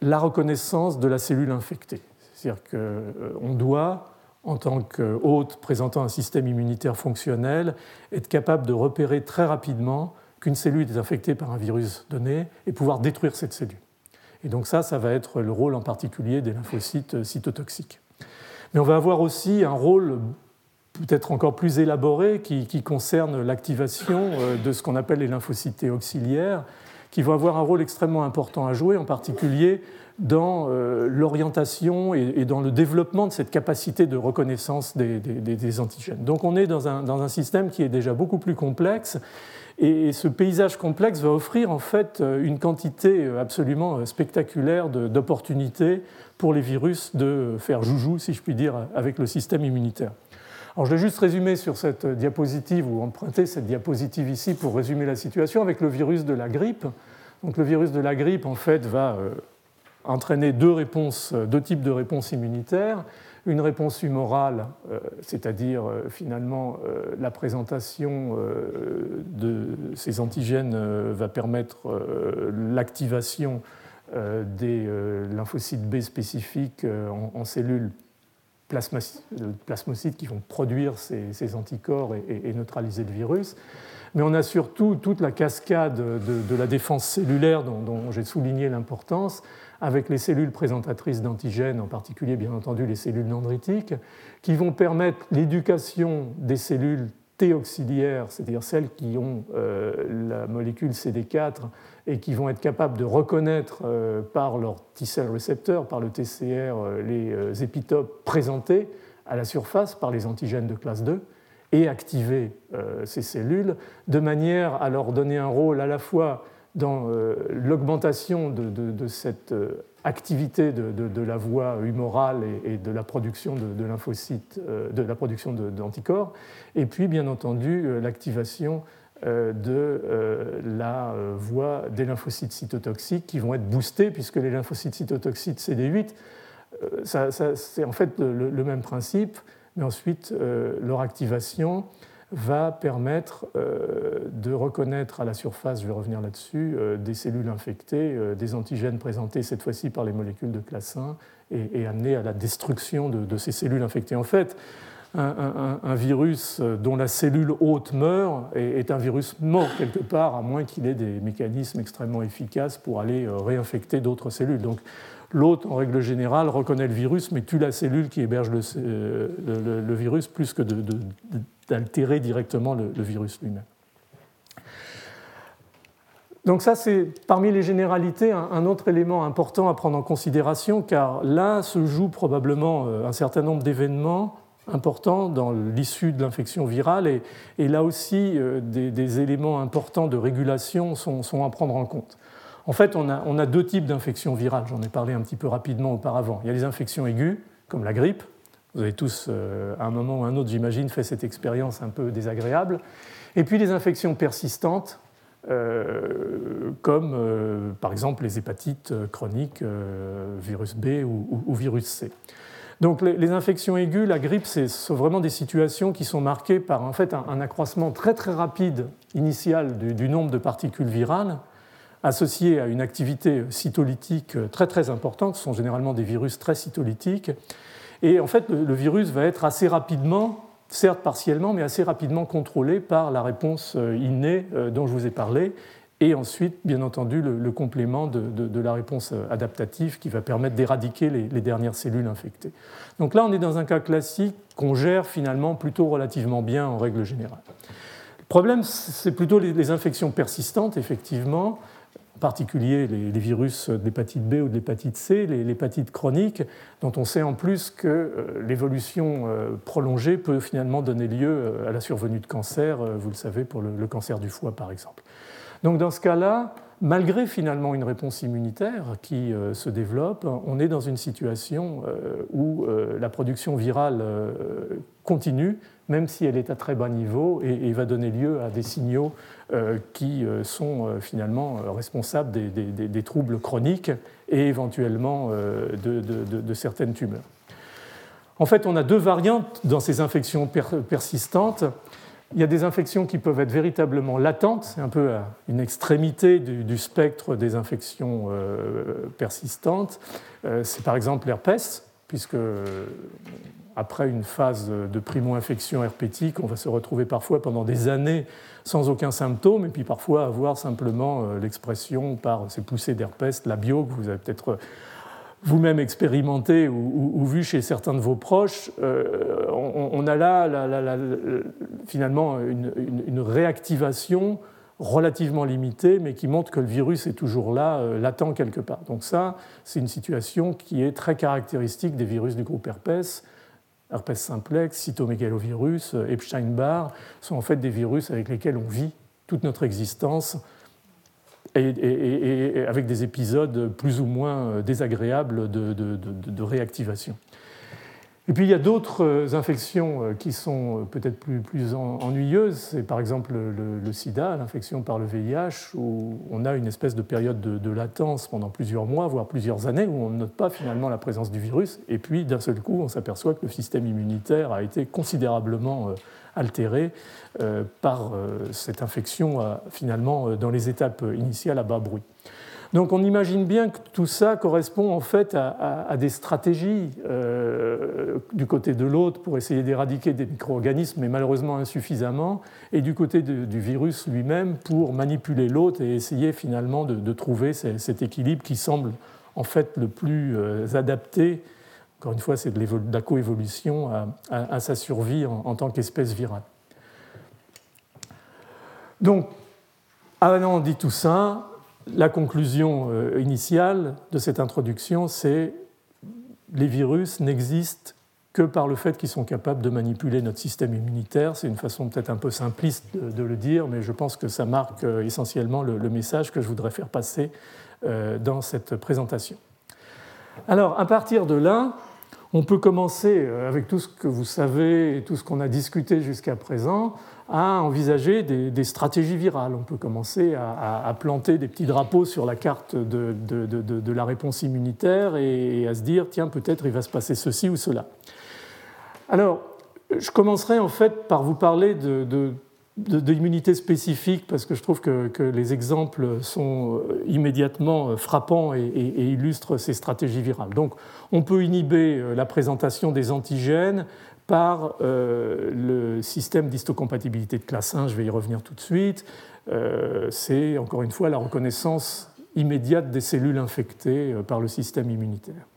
la reconnaissance de la cellule infectée. C'est-à-dire qu'on doit, en tant qu'hôte présentant un système immunitaire fonctionnel, être capable de repérer très rapidement qu'une cellule est infectée par un virus donné et pouvoir détruire cette cellule. Et donc ça, ça va être le rôle en particulier des lymphocytes cytotoxiques. Mais on va avoir aussi un rôle peut-être encore plus élaboré qui, concerne l'activation euh, de ce qu'on appelle les lymphocytes auxiliaires, qui vont avoir un rôle extrêmement important à jouer, en particulier dans euh, l'orientation et dans le développement de cette capacité de reconnaissance des, antigènes. Donc on est dans un, dans un, système qui est déjà beaucoup plus complexe et ce paysage complexe va offrir en fait euh, une quantité absolument spectaculaire d'opportunités pour les virus de faire joujou, si je puis dire, avec le système immunitaire. Alors je vais juste résumer sur cette diapositive ou emprunter cette diapositive ici pour résumer la situation avec le virus de la grippe. Donc le virus de la grippe en fait va euh, entraîner deux réponses, deux types de réponses immunitaires. Une réponse humorale, euh, c'est-à-dire euh, finalement la présentation de ces antigènes va permettre l'activation des lymphocytes B spécifiques en cellules plasmocytes qui vont produire ces, anticorps et, neutraliser le virus. Mais on a surtout toute la cascade de, la défense cellulaire dont, j'ai souligné l'importance, avec les cellules présentatrices d'antigènes, en particulier bien entendu les cellules dendritiques, qui vont permettre l'éducation des cellules T auxiliaires, c'est-à-dire celles qui ont euh, la molécule CD4 et qui vont être capables de reconnaître euh, par leur T-cell récepteur, par le TCR, euh, les épitopes présentés à la surface par les antigènes de classe 2 et activer ces cellules de manière à leur donner un rôle à la fois dans l'augmentation de, cette activité de, la voie humorale et, de la production de, lymphocytes, de la production d'anticorps, et puis bien entendu euh, l'activation euh, de euh, la voie des lymphocytes cytotoxiques qui vont être boostés, puisque les lymphocytes cytotoxiques CD8, c'est en fait le, même principe, mais ensuite leur activation va permettre de reconnaître à la surface, je vais revenir là-dessus, des cellules infectées, des antigènes présentés cette fois-ci par les molécules de classe 1 et, amener à la destruction de, de, ces cellules infectées. En fait, un, virus dont la cellule hôte meurt est, un virus mort quelque part, à moins qu'il ait des mécanismes extrêmement efficaces pour aller euh, réinfecter d'autres cellules. Donc l'hôte, en règle générale, reconnaît le virus, mais tue la cellule qui héberge le, euh, virus plus que d'altérer directement le, virus lui-même. Donc ça, c'est parmi les généralités un, autre élément important à prendre en considération, car là se joue probablement euh, un certain nombre d'événements important dans l'issue de l'infection virale et, là aussi euh, des, éléments importants de régulation sont, à prendre en compte. En fait, on a, deux types d'infections virales, j'en ai parlé un petit peu rapidement auparavant. Il y a les infections aiguës, comme la grippe. Vous avez tous, euh, à un moment ou à un autre, j'imagine, fait cette expérience un peu désagréable. Et puis les infections persistantes, euh, comme par exemple les hépatites chroniques, virus B ou virus C. Donc les, infections aiguës, la grippe, c'est sont vraiment des situations qui sont marquées par en fait un, accroissement très très rapide initial du, nombre de particules virales associées à une activité cytolytique très très importante. Ce sont généralement des virus très cytolytiques. Et en fait, le, virus va être assez rapidement, certes partiellement, mais assez rapidement contrôlé par la réponse euh, innée euh, dont je vous ai parlé et ensuite, bien entendu, le, complément de, la réponse adaptative qui va permettre d'éradiquer les, dernières cellules infectées. Donc là, on est dans un cas classique qu'on gère finalement plutôt relativement bien en règle générale. Le problème, c'est plutôt les, infections persistantes, effectivement, en particulier les, virus de l'hépatite B ou de l'hépatite C, l'hépatite chronique, dont on sait en plus que euh, l'évolution euh, prolongée peut finalement donner lieu euh, à la survenue de cancer, vous le savez, pour le cancer du foie par exemple. Donc dans ce cas-là, malgré finalement une réponse immunitaire qui se développe, on est dans une situation où la production virale continue, même si elle est à très bas niveau, et, va donner lieu à des signaux qui sont finalement responsables des, troubles chroniques et éventuellement de, certaines tumeurs. En fait, on a deux variantes dans ces infections persistantes. Il y a des infections qui peuvent être véritablement latentes, c'est un peu une extrémité du, spectre des infections euh, persistantes. Euh, c'est par exemple l'herpès, puisque après une phase de primo-infection herpétique, on va se retrouver parfois pendant des années sans aucun symptôme, et puis parfois avoir simplement euh, l'expression par ces poussées d'herpès, la bio, que vous avez peut-être vous-même expérimenté ou, vu chez certains de vos proches, euh, on, a là, finalement une, réactivation relativement limitée, mais qui montre que le virus est toujours là, euh, latent quelque part. Donc ça, c'est une situation qui est très caractéristique des virus du groupe herpès. Herpès simplex, cytomégalovirus, Epstein-Barr sont en fait des virus avec lesquels on vit toute notre existence et, avec des épisodes plus ou moins désagréables de, réactivation. Et puis il y a d'autres infections euh, qui sont peut-être plus, ennuyeuses. C'est par exemple le, sida, l'infection par le VIH, où on a une espèce de période de, latence pendant plusieurs mois, voire plusieurs années, où on ne note pas finalement la présence du virus. Et puis d'un seul coup, on s'aperçoit que le système immunitaire a été considérablement euh, altéré euh, par euh, cette infection euh, finalement dans les étapes initiales à bas bruit. Donc on imagine bien que tout ça correspond en fait à, des stratégies euh, du côté de l'autre pour essayer d'éradiquer des micro-organismes, mais malheureusement insuffisamment, et du côté du virus lui-même pour manipuler l'autre et essayer finalement de, trouver cet équilibre qui semble en fait le plus euh, adapté. Encore une fois, c'est de, la coévolution à, sa survie en, tant qu'espèce virale. Donc, avant on dit tout ça, la conclusion euh, initiale de cette introduction, c'est les virus n'existent que par le fait qu'ils sont capables de manipuler notre système immunitaire. C'est une façon peut-être un peu simpliste de, le dire, mais je pense que ça marque euh, essentiellement le, message que je voudrais faire passer euh, dans cette présentation. Alors, à partir de là, on peut commencer, avec tout ce que vous savez et tout ce qu'on a discuté jusqu'à présent, à envisager des, stratégies virales. On peut commencer à, planter des petits drapeaux sur la carte de, la réponse immunitaire et, à se dire, tiens, peut-être il va se passer ceci ou cela. Alors, je commencerai en fait par vous parler de, d'immunité spécifique parce que je trouve que, les exemples sont euh, immédiatement frappants et, et, illustrent ces stratégies virales. Donc, on peut inhiber euh, la présentation des antigènes par euh, le système d'histocompatibilité de classe 1, je vais y revenir tout de suite. Euh, c'est encore une fois la reconnaissance immédiate des cellules infectées euh, par le système immunitaire.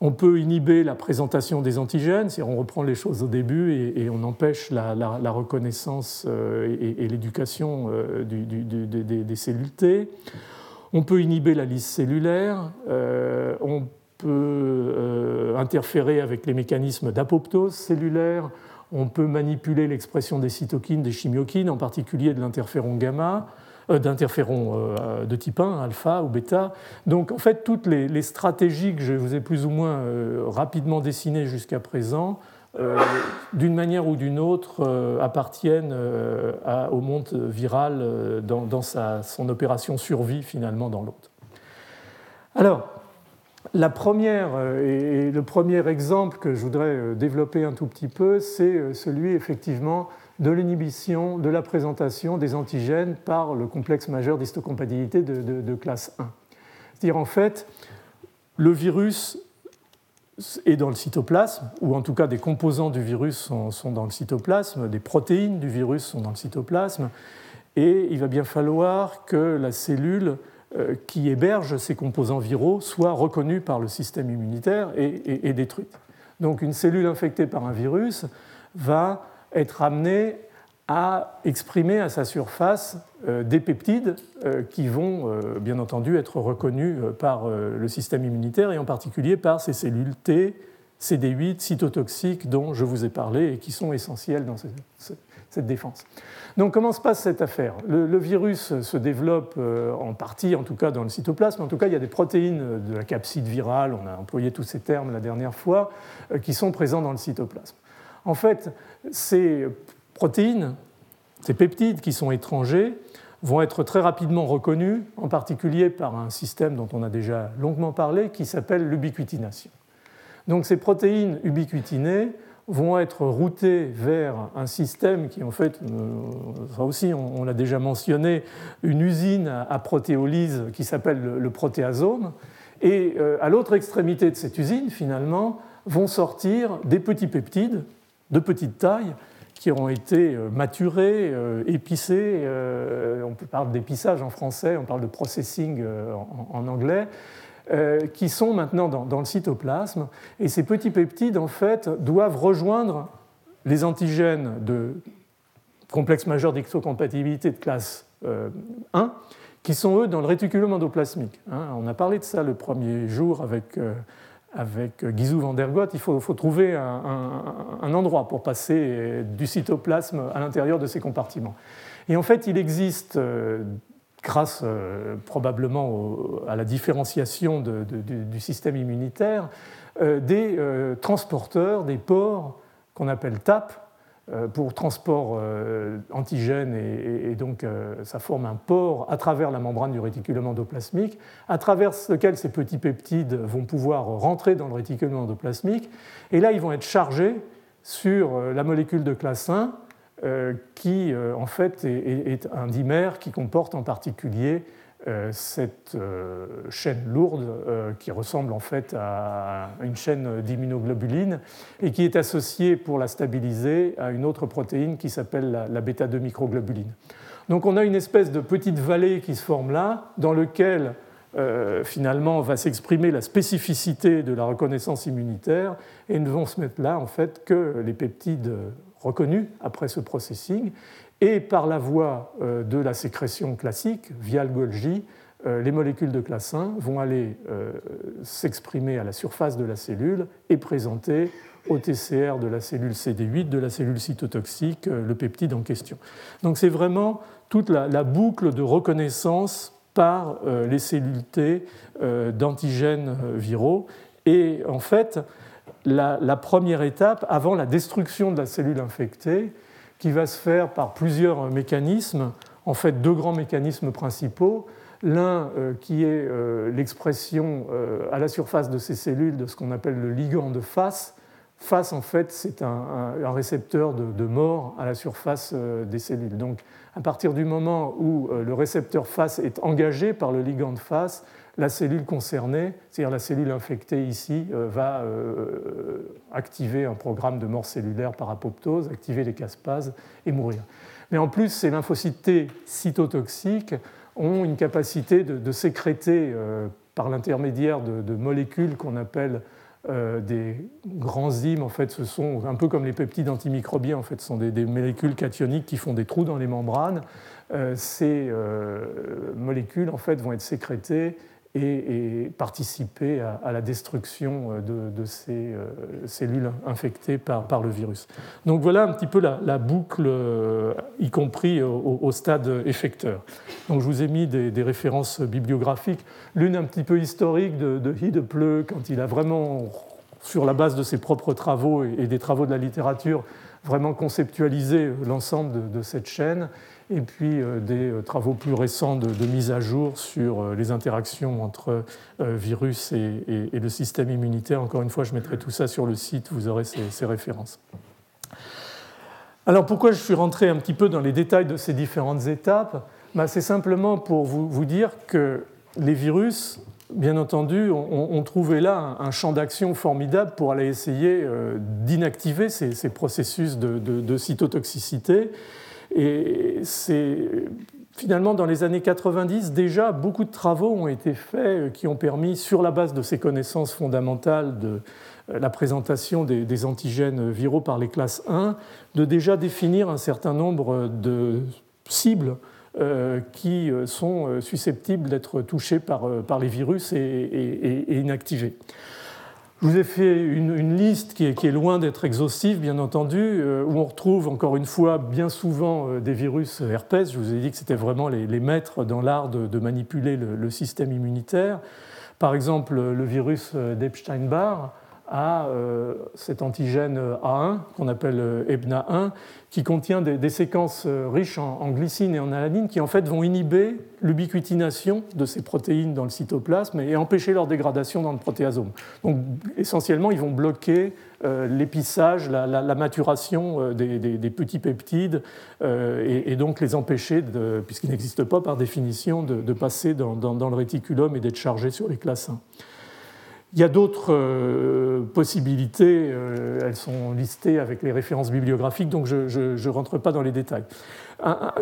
On peut inhiber la présentation des antigènes, c'est-à-dire on reprend les choses au début et, on empêche la, reconnaissance et, l'éducation des cellules T. On peut inhiber la liste cellulaire, peut euh, interférer avec les mécanismes d'apoptose cellulaire, on peut manipuler l'expression des cytokines, des chimiokines, en particulier de l'interféron gamma, euh, d'interféron euh, de type 1, alpha ou bêta. Donc en fait, toutes les, stratégies que je vous ai plus ou moins rapidement dessinées jusqu'à présent, d'une manière ou d'une autre, appartiennent au monde viral dans, son opération survie finalement dans l'autre. Alors, la première euh, et le premier exemple que je voudrais euh, développer un tout petit peu, c'est euh, celui effectivement de l'inhibition de la présentation des antigènes par le complexe majeur d'histocompatibilité de, classe 1. C'est-à-dire en fait, le virus est dans le cytoplasme, ou en tout cas des composants du virus sont, dans le cytoplasme, des protéines du virus sont dans le cytoplasme, et il va bien falloir que la cellule qui héberge ces composants viraux soit reconnue par le système immunitaire et, détruite. Donc une cellule infectée par un virus va être amenée à exprimer à sa surface euh, des peptides euh, qui vont bien entendu être reconnus par le système immunitaire et en particulier par ces cellules T, CD8, cytotoxiques dont je vous ai parlé et qui sont essentielles dans cette défense. Donc comment se passe cette affaire? Le, virus se développe euh, en partie, en tout cas dans le cytoplasme. En tout cas, il y a des protéines de la capside virale, on a employé tous ces termes la dernière fois, euh, qui sont présents dans le cytoplasme. En fait, ces protéines, ces peptides qui sont étrangers, vont être très rapidement reconnus, en particulier par un système dont on a déjà longuement parlé, qui s'appelle l'ubiquitination. Donc ces protéines ubiquitinées vont être routés vers un système qui, en fait, euh, ça aussi, on, l'a déjà mentionné, une usine à protéolyse qui s'appelle le, protéasome. Et euh, à l'autre extrémité de cette usine, finalement, vont sortir des petits peptides de petite taille qui auront été euh, maturés, épicés. On parle d'épissage en français, on parle de processing en anglais. Euh, qui sont maintenant dans, le cytoplasme. Et ces petits peptides, en fait, doivent rejoindre les antigènes de complexe majeur d'exocompatibilité de classe 1, euh, qui sont eux dans le réticulum endoplasmique. Hein. on a parlé de ça le premier jour avec, euh, avec Guizou van der Gott. Il faut, faut trouver un, endroit pour passer du cytoplasme à l'intérieur de ces compartiments. Et en fait, il existe grâce euh, probablement à la différenciation du système immunitaire, euh, des euh, transporteurs, des ports qu'on appelle TAP, pour transport antigène, et, donc ça forme un port à travers la membrane du réticulum endoplasmique, à travers lequel ces petits peptides vont pouvoir rentrer dans le réticulum endoplasmique, et là ils vont être chargés sur la molécule de classe 1 euh, qui euh, en fait est, un dimère qui comporte en particulier cette chaîne lourde qui ressemble en fait à une chaîne d'immunoglobulines et qui est associée pour la stabiliser à une autre protéine qui s'appelle la, bêta-2 microglobuline. Donc on a une espèce de petite vallée qui se forme là, dans lequel euh, finalement va s'exprimer la spécificité de la reconnaissance immunitaire et ne vont se mettre là en fait que les peptides reconnus après ce processing et par la voie euh, de la sécrétion classique via le Golgi euh, les molécules de classe 1 vont aller s'exprimer à la surface de la cellule et présenter au TCR de la cellule CD8, de la cellule cytotoxique, le peptide en question. Donc c'est vraiment toute la, boucle de reconnaissance par euh, les cellules T euh, d'antigènes euh, viraux. Et en fait, la, première étape, avant la destruction de la cellule infectée, qui va se faire par plusieurs mécanismes, en fait deux grands mécanismes principaux. L'un qui est l'expression à la surface de ces cellules de ce qu'on appelle le ligand de face, FAS, en fait, c'est un, récepteur de, mort à la surface euh, des cellules. Donc, à partir du moment où euh, le récepteur FAS est engagé par le ligand de FAS, la cellule concernée, c'est-à-dire la cellule infectée ici, euh, va activer un programme de mort cellulaire par apoptose, activer les caspases et mourir. Mais en plus, ces lymphocytes T cytotoxiques ont une capacité de, sécréter par l'intermédiaire de, molécules qu'on appelle euh, des grands enzymes, en fait, ce sont un peu comme les peptides antimicrobiens, en fait, ce sont des, molécules cationiques qui font des trous dans les membranes. Euh, ces euh, molécules, en fait, vont être sécrétées et, participer à, la destruction euh, de, ces euh, cellules infectées par, le virus. Donc voilà un petit peu la, boucle, euh, y compris au, stade effecteur. Donc je vous ai mis des, références bibliographiques, l'une un petit peu historique de, de quand il a vraiment, sur la base de ses propres travaux et, des travaux de la littérature, vraiment conceptualisé l'ensemble de cette chaîne et puis euh, des euh, travaux plus récents de, mise à jour sur euh, les interactions entre virus et, le système immunitaire. Encore une fois, je mettrai tout ça sur le site, vous aurez ces, références. Alors pourquoi je suis rentré un petit peu dans les détails de ces différentes étapes? Bah, C'est simplement pour vous, dire que les virus, bien entendu, ont, trouvé là un, champ d'action formidable pour aller essayer d'inactiver ces, processus de, de cytotoxicité et c'est finalement dans les années 90, déjà beaucoup de travaux ont été faits euh, qui ont permis, sur la base de ces connaissances fondamentales de euh, la présentation des, antigènes viraux par les classes 1, de déjà définir un certain nombre de cibles euh, qui sont susceptibles d'être touchées par, les virus et, et inactivées. Je vous ai fait une, liste qui est, loin d'être exhaustive, bien entendu, euh, où on retrouve encore une fois bien souvent euh, des virus herpès. Je vous ai dit que c'était vraiment les, maîtres dans l'art de, manipuler le, système immunitaire. Par exemple, le virus euh, d'Epstein-Barr à euh, cet antigène A1 qu'on appelle euh, EBNA1 qui contient des, séquences euh, riches en, glycine et en alanine qui en fait vont inhiber l'ubiquitination de ces protéines dans le cytoplasme et empêcher leur dégradation dans le protéasome. Donc essentiellement, ils vont bloquer l'épissage, la, maturation des, petits peptides et, donc les empêcher, puisqu'ils n'existent pas par définition, de, passer dans, dans, le réticulum et d'être chargés sur les classes 1. Il y a d'autres euh, possibilités, euh, elles sont listées avec les références bibliographiques, donc je ne rentre pas dans les détails.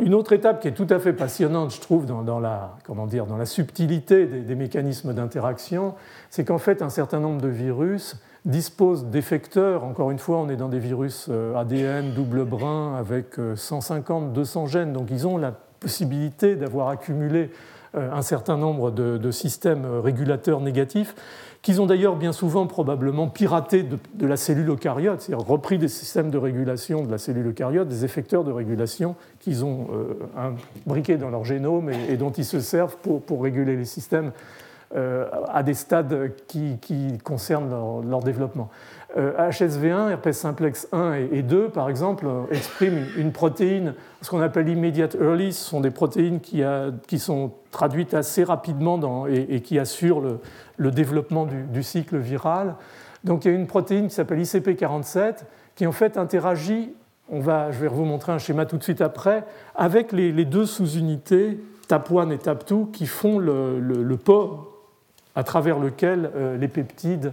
une autre étape qui est tout à fait passionnante, je trouve, dans, la, comment dire, dans la subtilité des, mécanismes d'interaction, c'est qu'en fait, un certain nombre de virus disposent d'effecteurs. Encore une fois, on est dans des virus euh, ADN double brin avec 150, 200 gènes, donc ils ont la possibilité d'avoir accumulé un certain nombre de systèmes régulateurs négatifs qu'ils ont d'ailleurs bien souvent probablement piraté de, la cellule eucaryote, c'est-à-dire repris des systèmes de régulation de la cellule eucaryote, des effecteurs de régulation qu'ils ont euh, imbriqués dans leur génome et, dont ils se servent pour, réguler les systèmes euh, à des stades qui, concernent leur développement. HSV1, euh, herpès simplex 1 et 2, par exemple, expriment une protéine, ce qu'on appelle immediate early. Ce sont des protéines qui, sont traduites assez rapidement et, qui assurent le, développement du, cycle viral. Donc il y a une protéine qui s'appelle ICP47 qui en fait interagit, on va, je vais vous montrer un schéma tout de suite après, avec les, deux sous-unités TAP1 et TAP2 qui font le, port à travers lequel euh, les peptides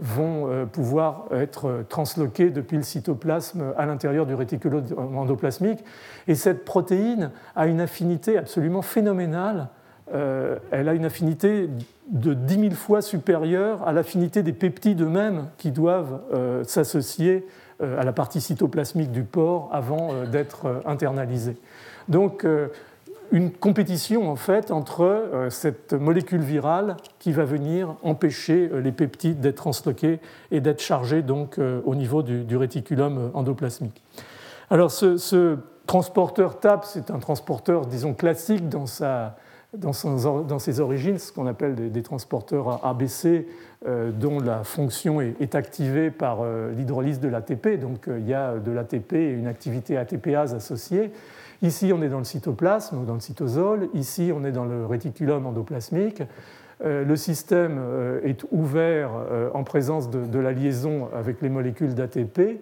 vont euh, pouvoir être transloqués depuis le cytoplasme à l'intérieur du réticulum endoplasmique. Et cette protéine a une affinité absolument phénoménale. elle a une affinité de 10 000 fois supérieure à l'affinité des peptides eux-mêmes qui doivent s'associer à la partie cytoplasmique du porc avant d'être internalisés. Donc, une compétition en fait entre euh, cette molécule virale qui va venir empêcher euh, les peptides d'être transloqués et d'être chargés donc euh, au niveau du, réticulum endoplasmique. Alors ce, transporteur TAP, c'est un transporteur disons classique dans, sa, dans, ses origines, ce qu'on appelle des, transporteurs ABC dont la fonction est, est activée par l'hydrolyse de l'ATP. Donc il y a de l'ATP et une activité ATPase associée. Ici, on est dans le cytoplasme ou dans le cytosol. Ici, on est dans le réticulum endoplasmique. Euh, le système euh, est ouvert euh, en présence de, la liaison avec les molécules d'ATP.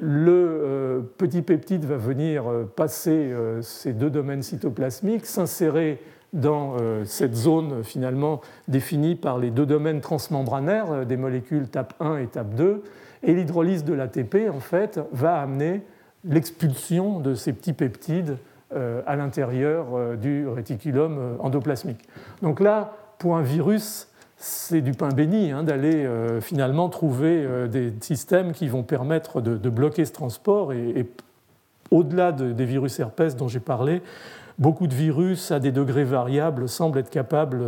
Le petit peptide va venir passer ces deux domaines cytoplasmiques, s'insérer dans cette zone finalement définie par les deux domaines transmembranaires des molécules TAP1 et TAP2. Et l'hydrolyse de l'ATP, en fait, va amener l'expulsion de ces petits peptides euh, à l'intérieur euh, du réticulum euh, endoplasmique. Donc là, pour un virus, c'est du pain béni hein, d'aller finalement trouver des systèmes qui vont permettre de, bloquer ce transport. Et, au-delà des virus herpès dont j'ai parlé, beaucoup de virus à des degrés variables semblent être capables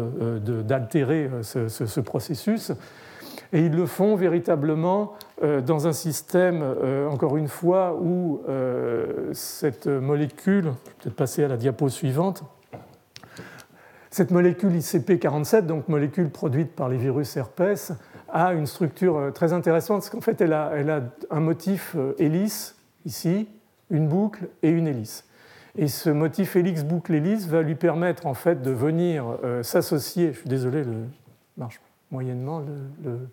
d'altérer ce, processus. Et ils le font véritablement euh, dans un système, euh, encore une fois, où euh, cette molécule, je vais peut-être passer à la diapo suivante, cette molécule ICP47, donc molécule produite par les virus herpès, a une structure très intéressante parce qu'en fait, elle a, elle a, un motif hélice ici, une boucle et une hélice. Et ce motif hélice, boucle, hélice va lui permettre en fait de venir s'associer. Je suis désolé, le marche moyennement le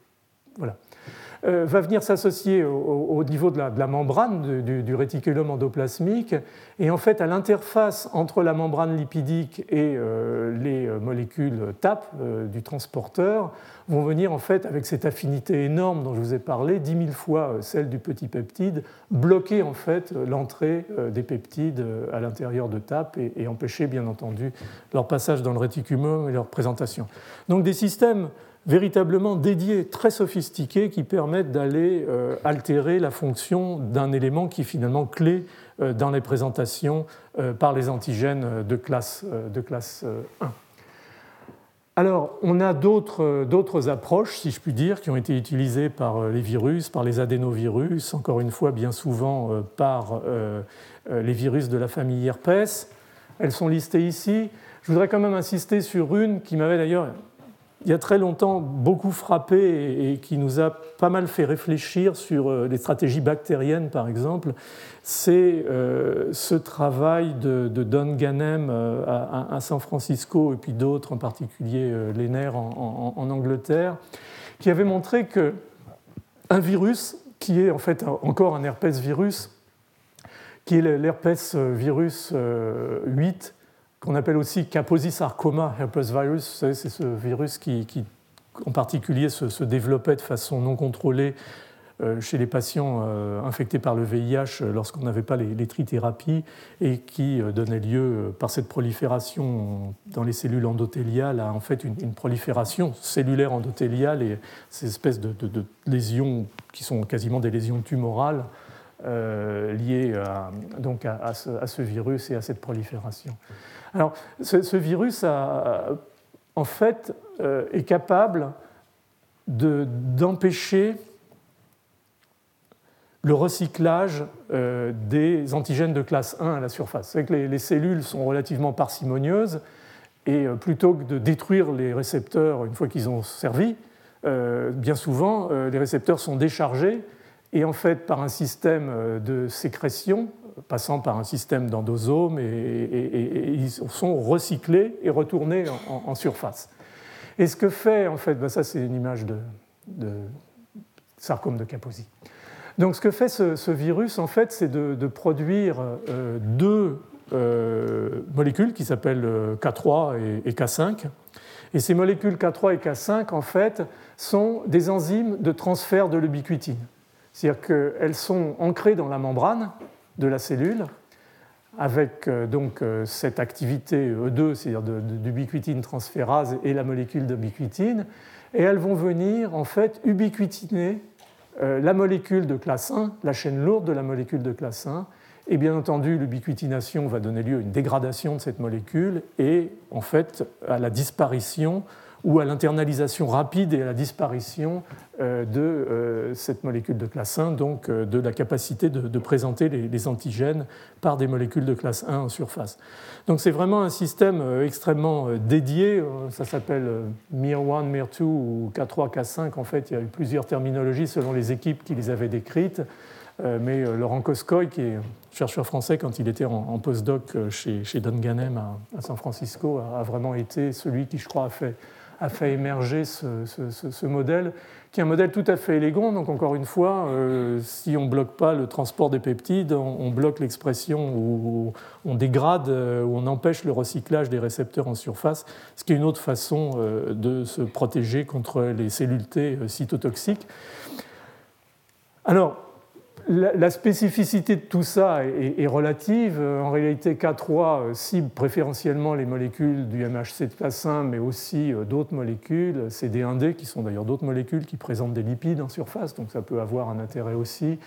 Euh, va venir s'associer au, niveau de la, membrane du, réticulum endoplasmique. Et en fait, à l'interface entre la membrane lipidique et euh, les euh, molécules TAP du transporteur, vont venir en fait, avec cette affinité énorme dont je vous ai parlé, 10 000 fois celle du petit peptide, bloquer en fait l'entrée des peptides à l'intérieur de TAP et empêcher bien entendu leur passage dans le réticulum et leur présentation. Donc des systèmes véritablement dédiés, très sophistiqués, qui permettent d'aller euh, altérer la fonction d'un élément qui est finalement clé euh, dans les présentations euh, par les antigènes de classe, de classe 1. Alors, on a d'autres approches, si je puis dire, qui ont été utilisées par les virus, par les adénovirus, encore une fois, bien souvent par les virus de la famille herpès. Elles sont listées ici. Je voudrais quand même insister sur une qui m'avait d'ailleurs il y a très longtemps beaucoup frappé et qui nous a pas mal fait réfléchir sur euh, les stratégies bactériennes, par exemple, c'est euh, ce travail de, Don Ganem euh, à, San Francisco et puis d'autres, en particulier Lenner en, Angleterre, qui avait montré que un virus, qui est en fait encore un herpès virus, qui est l'herpès virus 8, qu'on appelle aussi Kaposi-sarcoma herpes virus. C'est ce virus qui, en particulier, se, développait de façon non contrôlée euh, chez les patients euh, infectés par le VIH euh, lorsqu'on n'avait pas les, trithérapies et qui donnait lieu, par cette prolifération dans les cellules endothéliales, à en fait une, prolifération cellulaire endothéliale et ces espèces de, lésions qui sont quasiment des lésions tumorales liées donc à, ce, virus et à cette prolifération. Alors, ce, virus, en fait, euh, est capable d'empêcher le recyclage euh, des antigènes de classe 1 à la surface. C'est que les, cellules sont relativement parcimonieuses et euh, plutôt que de détruire les récepteurs une fois qu'ils ont servi, bien souvent, les récepteurs sont déchargés et en fait, par un système de sécrétion, passant par un système d'endosomes et, ils sont recyclés et retournés en, surface. Et ce que fait, en fait, ben ça c'est une image de, sarcome de Kaposi. Donc ce que fait ce, virus, en fait, c'est de, produire euh, deux molécules qui s'appellent K3 et K5. Et ces molécules K3 et K5, en fait, sont des enzymes de transfert de l'ubiquitine. C'est-à-dire qu'elles sont ancrées dans la membrane de la cellule avec euh, donc euh, cette activité E2, c'est-à-dire d'ubiquitine transférase et la molécule d'ubiquitine, et elles vont venir en fait ubiquitiner euh, la molécule de classe 1, la chaîne lourde de la molécule de classe 1, et bien entendu l'ubiquitination va donner lieu à une dégradation de cette molécule et en fait à la disparition ou à l'internalisation rapide et à la disparition euh, de euh, cette molécule de classe 1, donc euh, de la capacité de, présenter les, antigènes par des molécules de classe 1 en surface. Donc c'est vraiment un système extrêmement dédié, ça s'appelle MIR1, MIR2 ou K3, K5, en fait il y a eu plusieurs terminologies selon les équipes qui les avaient décrites. Mais Laurent Koskoy, qui est chercheur français quand il était en, postdoc chez, chez Don Ganem à, San Francisco, a, vraiment été celui qui, je crois, a fait a fait émerger ce, modèle, qui est un modèle tout à fait élégant. Donc encore une fois, euh, si on ne bloque pas le transport des peptides, on, bloque l'expression ou on dégrade euh, ou on empêche le recyclage des récepteurs en surface, ce qui est une autre façon euh, de se protéger contre les cellules T cytotoxiques. Alors, la, spécificité de tout ça est, relative. En réalité, K3 cible préférentiellement les molécules du MHC de classe 1, mais aussi euh, d'autres molécules, CD1D, qui sont d'ailleurs d'autres molécules qui présentent des lipides en surface, donc ça peut avoir un intérêt aussi.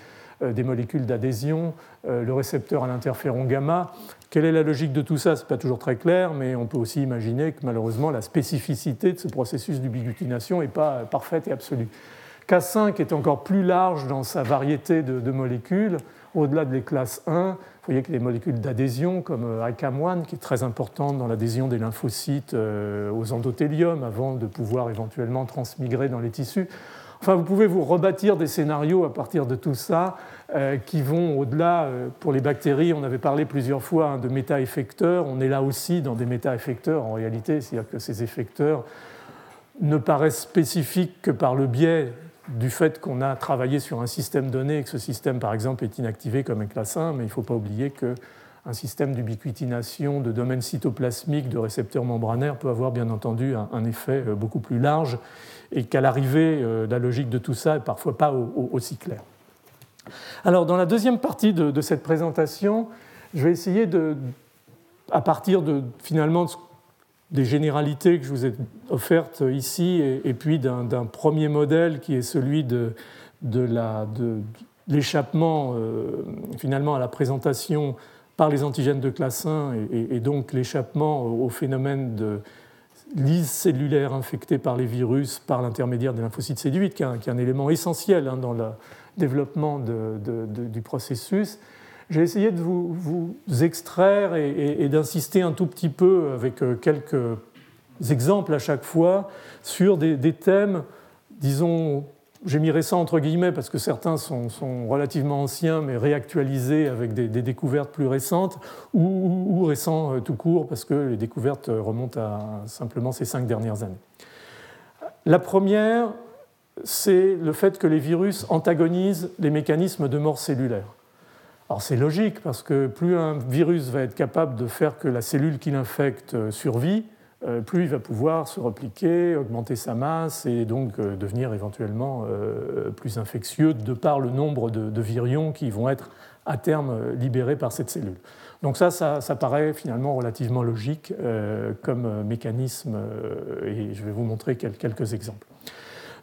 Euh, des molécules d'adhésion, euh, le récepteur à l'interféron gamma. Quelle est la logique de tout ça? Ce n'est pas toujours très clair, mais on peut aussi imaginer que malheureusement la spécificité de ce processus d'ubiquitination n'est pas parfaite et absolue. K5 est encore plus large dans sa variété de, molécules. Au-delà des classes 1, vous voyez que les molécules d'adhésion, comme euh, ICAM1, qui est très importante dans l'adhésion des lymphocytes euh, aux endothéliums avant de pouvoir éventuellement transmigrer dans les tissus. Enfin, vous pouvez vous rebâtir des scénarios à partir de tout ça euh, qui vont au-delà. pour les bactéries, on avait parlé plusieurs fois hein, de méta-effecteurs. On est là aussi dans des méta-effecteurs en réalité, c'est-à-dire que ces effecteurs ne paraissent spécifiques que par le biais du fait qu'on a travaillé sur un système donné et que ce système, par exemple, est inactivé comme un classe 1, mais il ne faut pas oublier qu'un système d'ubiquitination de domaine cytoplasmique de récepteurs membranaires peut avoir bien entendu un, effet euh, beaucoup plus large et qu'à l'arrivée, euh, la logique de tout ça n'est parfois pas aussi claire. Alors, dans la deuxième partie de, cette présentation, je vais essayer de, à partir de finalement de ce des généralités que je vous ai offertes ici, et, puis d'un premier modèle qui est celui de, l'échappement euh, finalement à la présentation par les antigènes de classe 1 et, donc l'échappement au phénomène de lyse cellulaire infectée par les virus par l'intermédiaire des lymphocytes CD8, qui est un, élément essentiel hein, dans le développement du processus. J'ai essayé de vous, extraire et, d'insister un tout petit peu avec euh, quelques exemples à chaque fois sur des, thèmes, disons, j'ai mis récents entre guillemets parce que certains sont, relativement anciens mais réactualisés avec des, découvertes plus récentes ou, récents euh, tout court parce que les découvertes remontent à simplement ces cinq dernières années. La première, c'est le fait que les virus antagonisent les mécanismes de mort cellulaire. Alors c'est logique parce que plus un virus va être capable de faire que la cellule qui l'infecte euh, survit, euh, plus il va pouvoir se repliquer, augmenter sa masse et donc euh, devenir éventuellement plus infectieux de par le nombre de, virions qui vont être à terme libérés par cette cellule. Donc ça, ça, paraît finalement relativement logique comme mécanisme et je vais vous montrer quelques exemples.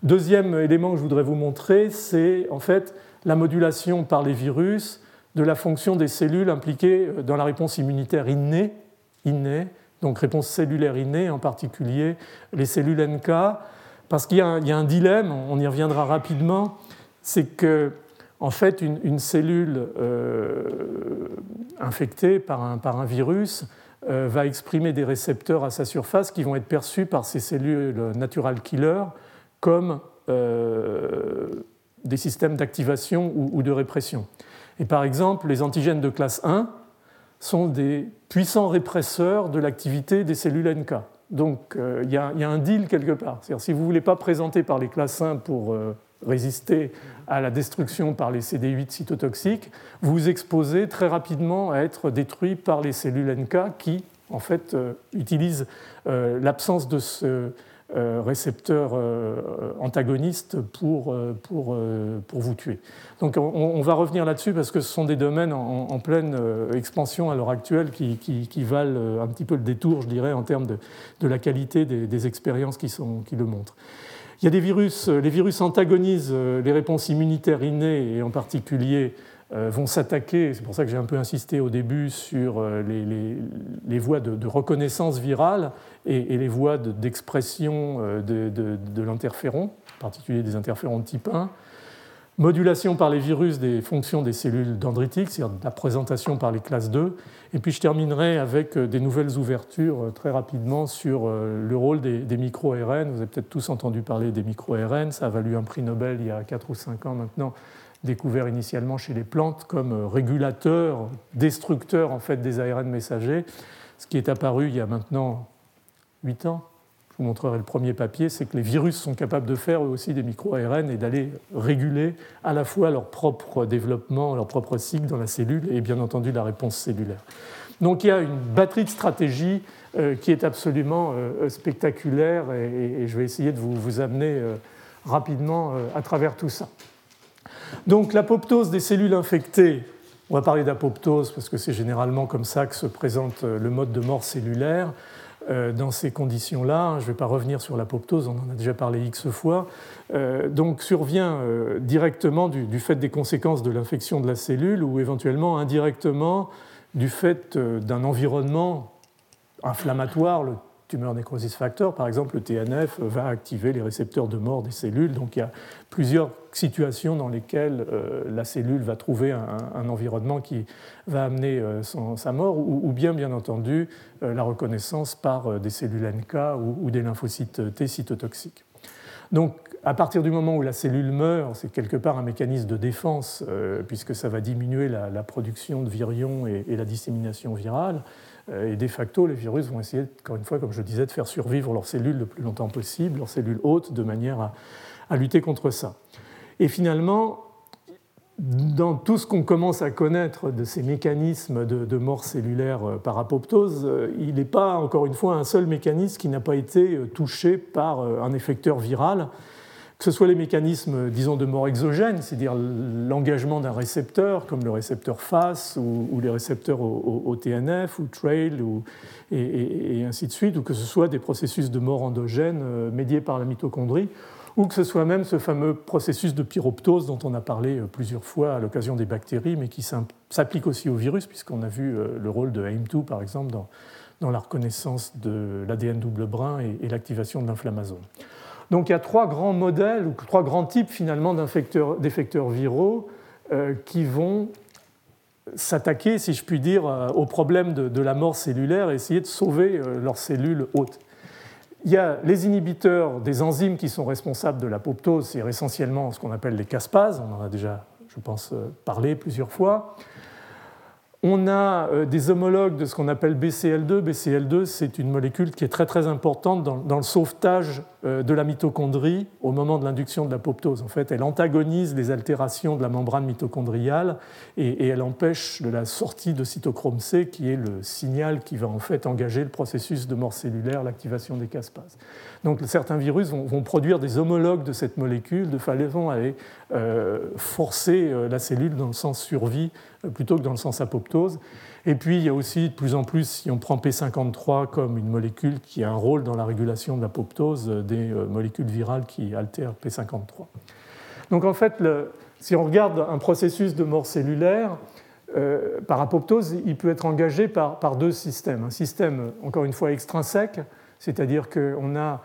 Deuxième élément que je voudrais vous montrer, c'est en fait la modulation par les virus de la fonction des cellules impliquées dans la réponse immunitaire innée, innée donc réponse cellulaire innée, en particulier les cellules NK, parce qu'il y, a un dilemme, on y reviendra rapidement, c'est que en fait une, cellule euh, infectée par un, virus euh, va exprimer des récepteurs à sa surface qui vont être perçus par ces cellules natural killer comme euh, des systèmes d'activation ou de répression. Et par exemple, les antigènes de classe 1 sont des puissants répresseurs de l'activité des cellules NK. Donc euh, il y, a un deal quelque part. si vous ne voulez pas présenter par les classes 1 pour euh, résister à la destruction par les CD8 cytotoxiques, vous vous exposez très rapidement à être détruit par les cellules NK qui, en fait, utilisent l'absence de ce euh, récepteurs euh, antagonistes pour, euh, pour, pour, vous tuer. Donc on, va revenir là-dessus parce que ce sont des domaines en, pleine expansion à l'heure actuelle qui, valent un petit peu le détour, je dirais, en termes de, de la qualité des, des expériences qui, sont, qui le montrent. Il y a des virus, les virus antagonisent les réponses immunitaires innées et en particulier euh, vont s'attaquer, c'est pour ça que j'ai un peu insisté au début sur euh, les, voies de, reconnaissance virale et, les voies d'expression euh, de, l'interféron, en particulier des interférons de type 1, modulation par les virus des fonctions des cellules dendritiques, c'est-à-dire la présentation par les classes 2, et puis je terminerai avec des nouvelles ouvertures très rapidement sur le rôle des, des micro-ARN. Vous avez peut-être tous entendu parler des micro-ARN, ça a valu un prix Nobel il y a 4 ou 5 ans maintenant découvert initialement chez les plantes comme euh, régulateur, destructeur en fait des ARN messagers. Ce qui est apparu il y a maintenant 8 ans, je vous montrerai le premier papier, c'est que les virus sont capables de faire eux aussi des micro-ARN et d'aller réguler à la fois leur propre développement, leur propre cycle dans la cellule et bien entendu la réponse cellulaire. Donc il y a une batterie de stratégies euh, qui est absolument euh, spectaculaire et, je vais essayer de vous, vous amener rapidement à travers tout ça. Donc l'apoptose des cellules infectées, on va parler d'apoptose parce que c'est généralement comme ça que se présente euh, le mode de mort cellulaire. Euh, dans ces conditions-là, je ne vais pas revenir sur l'apoptose, on en a déjà parlé X fois, euh, donc survient directement du, fait des conséquences de l'infection de la cellule ou éventuellement indirectement du fait d'un environnement inflammatoire, le tumeur necrosis factor, par exemple, le TNF va activer les récepteurs de mort des cellules. Donc il y a plusieurs situations dans lesquelles euh, la cellule va trouver un, environnement qui va amener euh, sa mort, ou, bien, bien entendu, euh, la reconnaissance par des cellules NK ou, des lymphocytes T cytotoxiques. Donc, à partir du moment où la cellule meurt, c'est quelque part un mécanisme de défense, puisque ça va diminuer la, production de virions et, la dissémination virale. Et de facto, les virus vont essayer, encore une fois, comme je disais, de faire survivre leurs cellules le plus longtemps possible, leurs cellules hautes, de manière à lutter contre ça. Et finalement, dans tout ce qu'on commence à connaître de ces mécanismes de, mort cellulaire euh, par apoptose, euh, il n'est pas, encore une fois, un seul mécanisme qui n'a pas été euh, touché par un effecteur viral, que ce soit les mécanismes, disons, de mort exogène, c'est-à-dire l'engagement d'un récepteur, comme le récepteur FAS ou, les récepteurs au, TNF ou TRAIL ou, et, ainsi de suite, ou que ce soit des processus de mort endogène médiés par la mitochondrie, ou que ce soit même ce fameux processus de pyroptose dont on a parlé euh, plusieurs fois à l'occasion des bactéries, mais qui s'applique aussi au virus, puisqu'on a vu euh, le rôle de AIM2, par exemple, dans, dans la reconnaissance de l'ADN double brin et, l'activation de l'inflammasome. Donc il y a trois grands modèles, ou trois grands types finalement d'effecteurs viraux euh, qui vont s'attaquer, si je puis dire, au problème de, la mort cellulaire et essayer de sauver leurs cellules hôtes. Il y a les inhibiteurs des enzymes qui sont responsables de l'apoptose, c'est essentiellement ce qu'on appelle les caspases, on en a déjà, je pense, euh, parlé plusieurs fois. On a euh, des homologues de ce qu'on appelle BCL2. BCL2, c'est une molécule qui est très très importante dans, le sauvetage euh, de la mitochondrie au moment de l'induction de l'apoptose. En fait, elle antagonise les altérations de la membrane mitochondriale et, elle empêche de la sortie de cytochrome C, qui est le signal qui va en fait engager le processus de mort cellulaire, l'activation des caspases. Donc certains virus vont, produire des homologues de cette molécule de façon à euh, forcer la cellule dans le sens survie plutôt que dans le sens apoptose. Et puis il y a aussi de plus en plus, si on prend P53 comme une molécule qui a un rôle dans la régulation de l'apoptose, euh, des euh, molécules virales qui altèrent P53. Donc en fait, si on regarde un processus de mort cellulaire, euh, par apoptose, il peut être engagé par, deux systèmes. Un système, encore une fois, extrinsèque, c'est-à-dire qu'on a,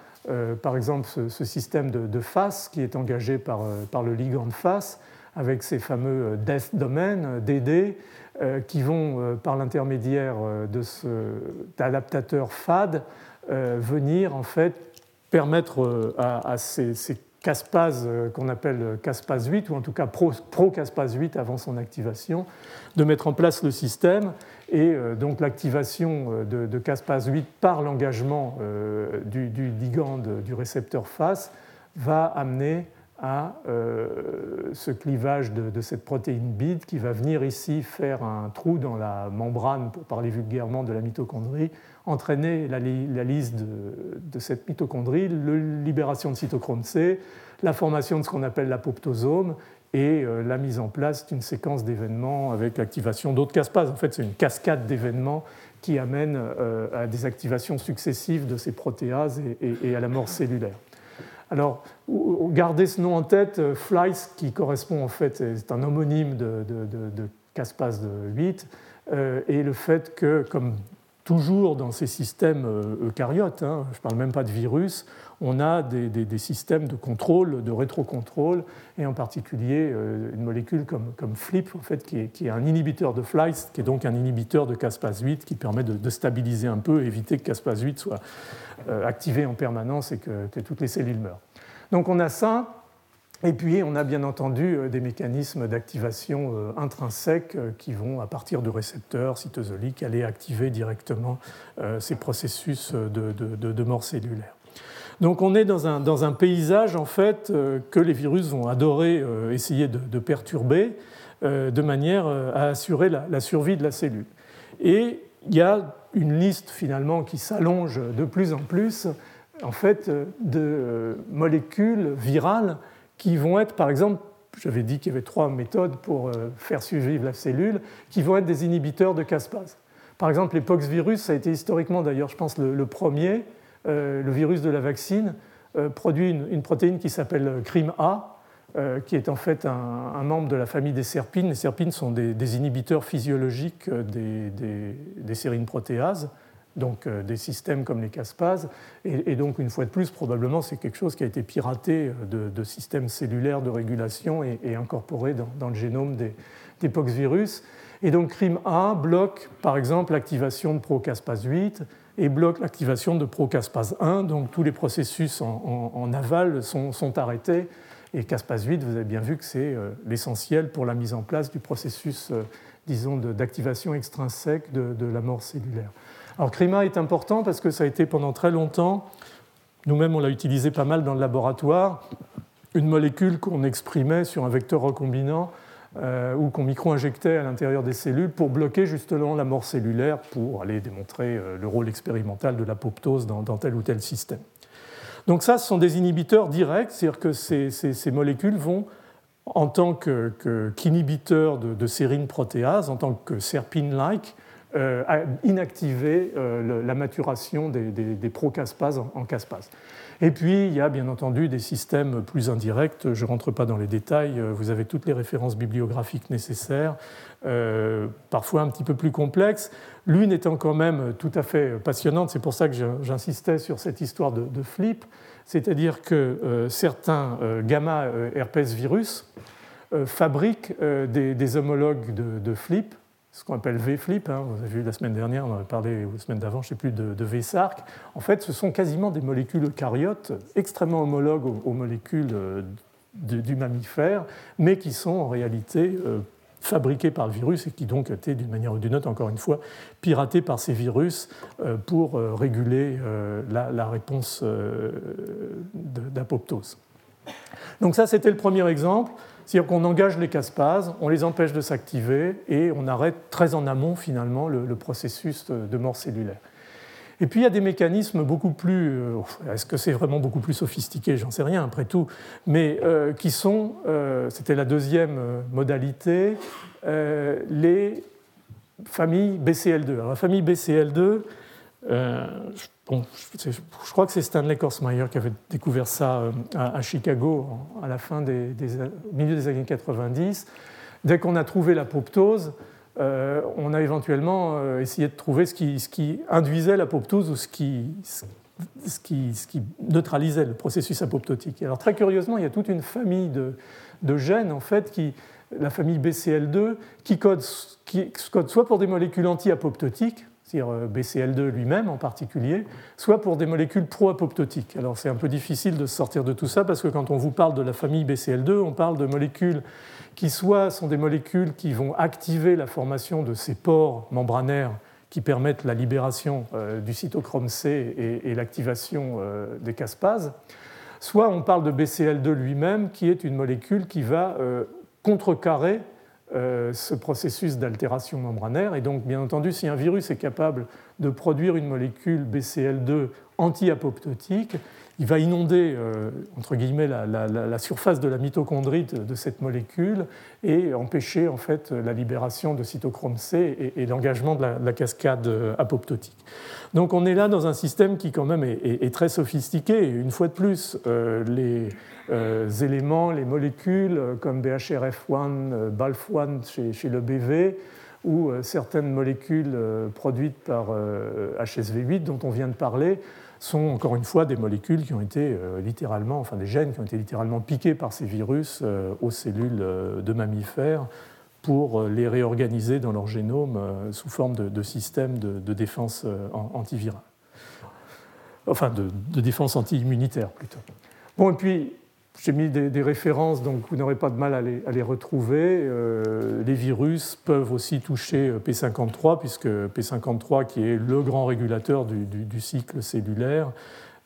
par exemple, ce, système de, de, FAS qui est engagé par, par le ligand FAS, avec ces fameux euh, death domain, euh, DD, euh, qui vont, par l'intermédiaire de cet adaptateur FAD, venir en fait permettre à, ces, caspases qu'on appelle caspase 8, ou en tout cas pro-caspase 8 avant son activation, de mettre en place le système. Et donc l'activation de, caspase 8 par l'engagement du, du, ligand du récepteur FAS va amener à ce clivage de, cette protéine BID qui va venir ici faire un trou dans la membrane, pour parler vulgairement de la mitochondrie, entraîner la, lyse de, cette mitochondrie, la libération de cytochrome C, la formation de ce qu'on appelle l'apoptosome et euh, la mise en place d'une séquence d'événements avec l'activation d'autres caspases. En fait, c'est une cascade d'événements qui amène euh, à des activations successives de ces protéases et, à la mort cellulaire. Alors, gardez ce nom en tête, euh, FLICE, qui correspond en fait, c'est un homonyme de, de 8, et le fait que, comme toujours dans ces systèmes eucaryotes, hein, je ne parle même pas de virus, on a des, systèmes de contrôle, de rétrocontrôle, et en particulier euh, une molécule comme, FLIP, en fait, qui, est, un inhibiteur de FLICE, qui est donc un inhibiteur de caspase 8, qui permet de, stabiliser un peu, éviter que caspase 8 soit euh, activé en permanence et que, toutes les cellules meurent. Donc on a ça, et puis on a bien entendu euh, des mécanismes d'activation intrinsèques qui vont, à partir de récepteurs cytosoliques, aller activer directement ces processus de mort cellulaire. Donc on est dans un, paysage en fait euh, que les virus vont adorer euh, essayer de, perturber euh, de manière à assurer la, survie de la cellule. Et il y a une liste finalement qui s'allonge de plus en plus en fait de molécules virales qui vont être par exemple j'avais dit qu'il y avait trois méthodes pour faire survivre la cellule, qui vont être des inhibiteurs de caspase. Par exemple, les poxvirus, ça a été historiquement d'ailleurs, je pense, le premier, euh, le virus de la vaccine euh, produit une, protéine qui s'appelle CRIM-A, euh, qui est en fait un, membre de la famille des serpines. Les serpines sont des, inhibiteurs physiologiques des, des, sérines protéases, donc des systèmes comme les caspases. Et, donc, une fois de plus, probablement, c'est quelque chose qui a été piraté de, systèmes cellulaires de régulation et, incorporé dans, le génome des, des poxvirus. Et donc, CRIM-A bloque, par exemple, l'activation de procaspase 8 et bloque l'activation de procaspase 1. Donc tous les processus en, aval sont, arrêtés. Et caspase 8, vous avez bien vu que c'est euh, l'essentiel pour la mise en place du processus, euh, disons, d'activation extrinsèque de, la mort cellulaire. Alors CRIMA est important parce que ça a été pendant très longtemps, nous-mêmes on l'a utilisé pas mal dans le laboratoire, une molécule qu'on exprimait sur un vecteur recombinant euh, ou qu'on micro-injectait à l'intérieur des cellules pour bloquer justement la mort cellulaire pour aller démontrer le rôle expérimental de l'apoptose dans, dans, tel ou tel système. Donc ça, ce sont des inhibiteurs directs, c'est-à-dire que ces, molécules vont, en tant qu'inhibiteurs de, de protéase, en tant que serpine-like, euh, inactiver la maturation des, des, procaspases en, en caspase. Et puis, il y a bien entendu des systèmes plus indirects. Je ne rentre pas dans les détails. Vous avez toutes les références bibliographiques nécessaires, euh, parfois un petit peu plus complexes. L'une étant quand même tout à fait passionnante. C'est pour ça que j'insistais sur cette histoire de, flip. C'est-à-dire que euh, certains euh, gamma herpès virus fabriquent des, homologues de flip ce qu'on appelle V-flip, hein, vous avez vu la semaine dernière, on en a parlé la semaine d'avant, je ne sais plus, de, V-sarc. En fait, ce sont quasiment des molécules eucaryotes extrêmement homologues aux, molécules euh, du mammifère, mais qui sont en réalité euh, fabriquées par le virus et qui donc étaient d'une manière ou d'une autre, encore une fois, piratées par ces virus euh, pour réguler la, réponse d'apoptose. Donc ça, c'était le premier exemple. C'est-à-dire qu'on engage les caspases, on les empêche de s'activer et on arrête très en amont finalement le, processus de mort cellulaire. Et puis il y a des mécanismes beaucoup plus, euh, est-ce que c'est vraiment beaucoup plus sophistiqué? J'en sais rien après tout, mais euh, qui sont, euh, c'était la deuxième modalité, les familles BCL2. Alors la famille BCL2, je crois que c'est Stanley Korsmeyer qui avait découvert ça euh, à, Chicago à la fin des, au milieu des années 90. Dès qu'on a trouvé l'apoptose, euh, on a éventuellement euh, essayé de trouver ce qui, ce qui induisait l'apoptose ou ce qui, neutralisait le processus apoptotique. Alors très curieusement, il y a toute une famille de, de gènes, en fait, qui, la famille BCL2, qui code, qui code soit pour des molécules anti-apoptotiques, c'est-à-dire euh, BCL2 lui-même en particulier, soit pour des molécules pro-apoptotiques. Alors c'est un peu difficile de sortir de tout ça parce que quand on vous parle de la famille BCL2, on parle de molécules qui soit sont des molécules qui vont activer la formation de ces pores membranaires qui permettent la libération euh, du cytochrome C et, l'activation euh, des caspases, soit on parle de BCL2 lui-même, qui est une molécule qui va contrecarrer ce processus d'altération membranaire. Et donc, bien entendu, si un virus est capable de produire une molécule BCL2 anti-apoptotique, il va inonder euh, la, surface de la mitochondrie de, cette molécule et empêcher en fait la libération de cytochrome C et, l'engagement de, la, cascade euh, apoptotique. Donc on est là dans un système qui quand même est, très sophistiqué. une fois de plus, euh, les éléments, les molécules comme BHRF1, BALF1 chez, chez le BV, ou certaines molécules produites par HSV8 dont on vient de parler sont encore une fois des molécules qui ont été euh, littéralement, enfin des gènes qui ont été littéralement piqués par ces virus euh, aux cellules euh, de mammifères pour les réorganiser dans leur génome sous forme de, système de, défense antivirale. Enfin, de, de défense anti-immunitaire plutôt. Bon, et puis, j'ai mis des, références, donc vous n'aurez pas de mal à les, retrouver. Euh, les virus peuvent aussi toucher euh, P53, puisque P53, qui est le grand régulateur du, cycle cellulaire,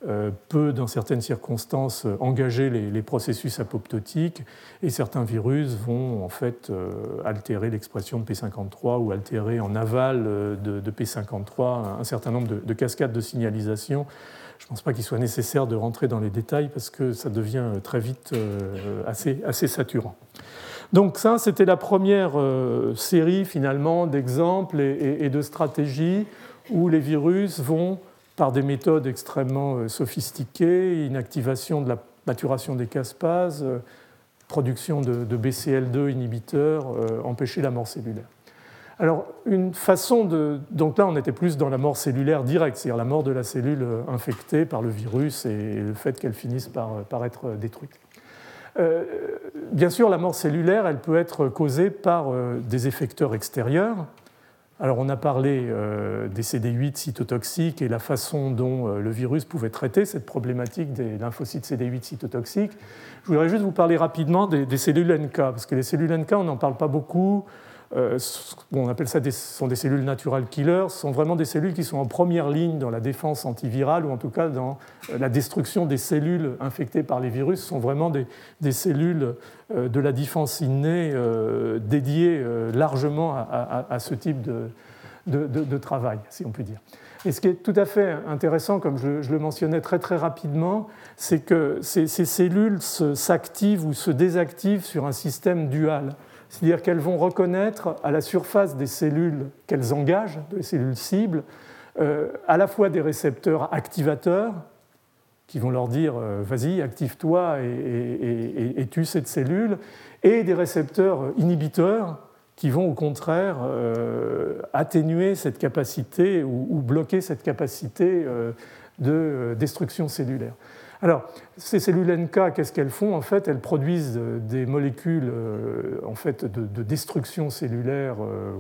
euh, peut, dans certaines circonstances, engager les, processus apoptotiques, et certains virus vont en fait altérer l'expression de P53 ou altérer en aval de, P53 un certain nombre de cascades de signalisation je ne pense pas qu'il soit nécessaire de rentrer dans les détails parce que ça devient très vite euh, assez, saturant. Donc ça, c'était la première euh, série finalement d'exemples et, de stratégies où les virus vont, par des méthodes extrêmement euh, sophistiquées, inactivation de la maturation des caspases, production de BCL2 inhibiteurs, empêcher la mort cellulaire. Alors, une façon de. Donc là, on était plus dans la mort cellulaire directe, c'est-à-dire la mort de la cellule infectée par le virus et le fait qu'elle finisse par, être détruite. Euh, bien sûr, la mort cellulaire, elle peut être causée par euh, des effecteurs extérieurs. Alors, on a parlé euh, des CD8 cytotoxiques et la façon dont le virus pouvait traiter cette problématique des lymphocytes CD8 cytotoxiques. Je voudrais juste vous parler rapidement des, des cellules NK, parce que les cellules NK, on n'en parle pas beaucoup. Euh, on appelle ça des, sont des cellules natural killers, sont vraiment des cellules qui sont en première ligne dans la défense antivirale ou en tout cas dans euh, la destruction des cellules infectées par les virus, sont vraiment des, cellules euh, de la défense innée dédiées largement à, ce type de, travail, si on peut dire. Et ce qui est tout à fait intéressant, comme je, le mentionnais très très rapidement, c'est que ces cellules s'activent ou se désactivent sur un système dual. C'est-à-dire qu'elles vont reconnaître à la surface des cellules qu'elles engagent, des cellules cibles, euh, à la fois des récepteurs activateurs qui vont leur dire euh, vas-y, active-toi et, tue cette cellule, et des récepteurs inhibiteurs qui vont au contraire euh, atténuer cette capacité ou bloquer cette capacité de destruction cellulaire. Alors, ces cellules NK, qu'est-ce qu'elles font En fait, elles produisent euh, des molécules euh, en fait, de, destruction cellulaire euh,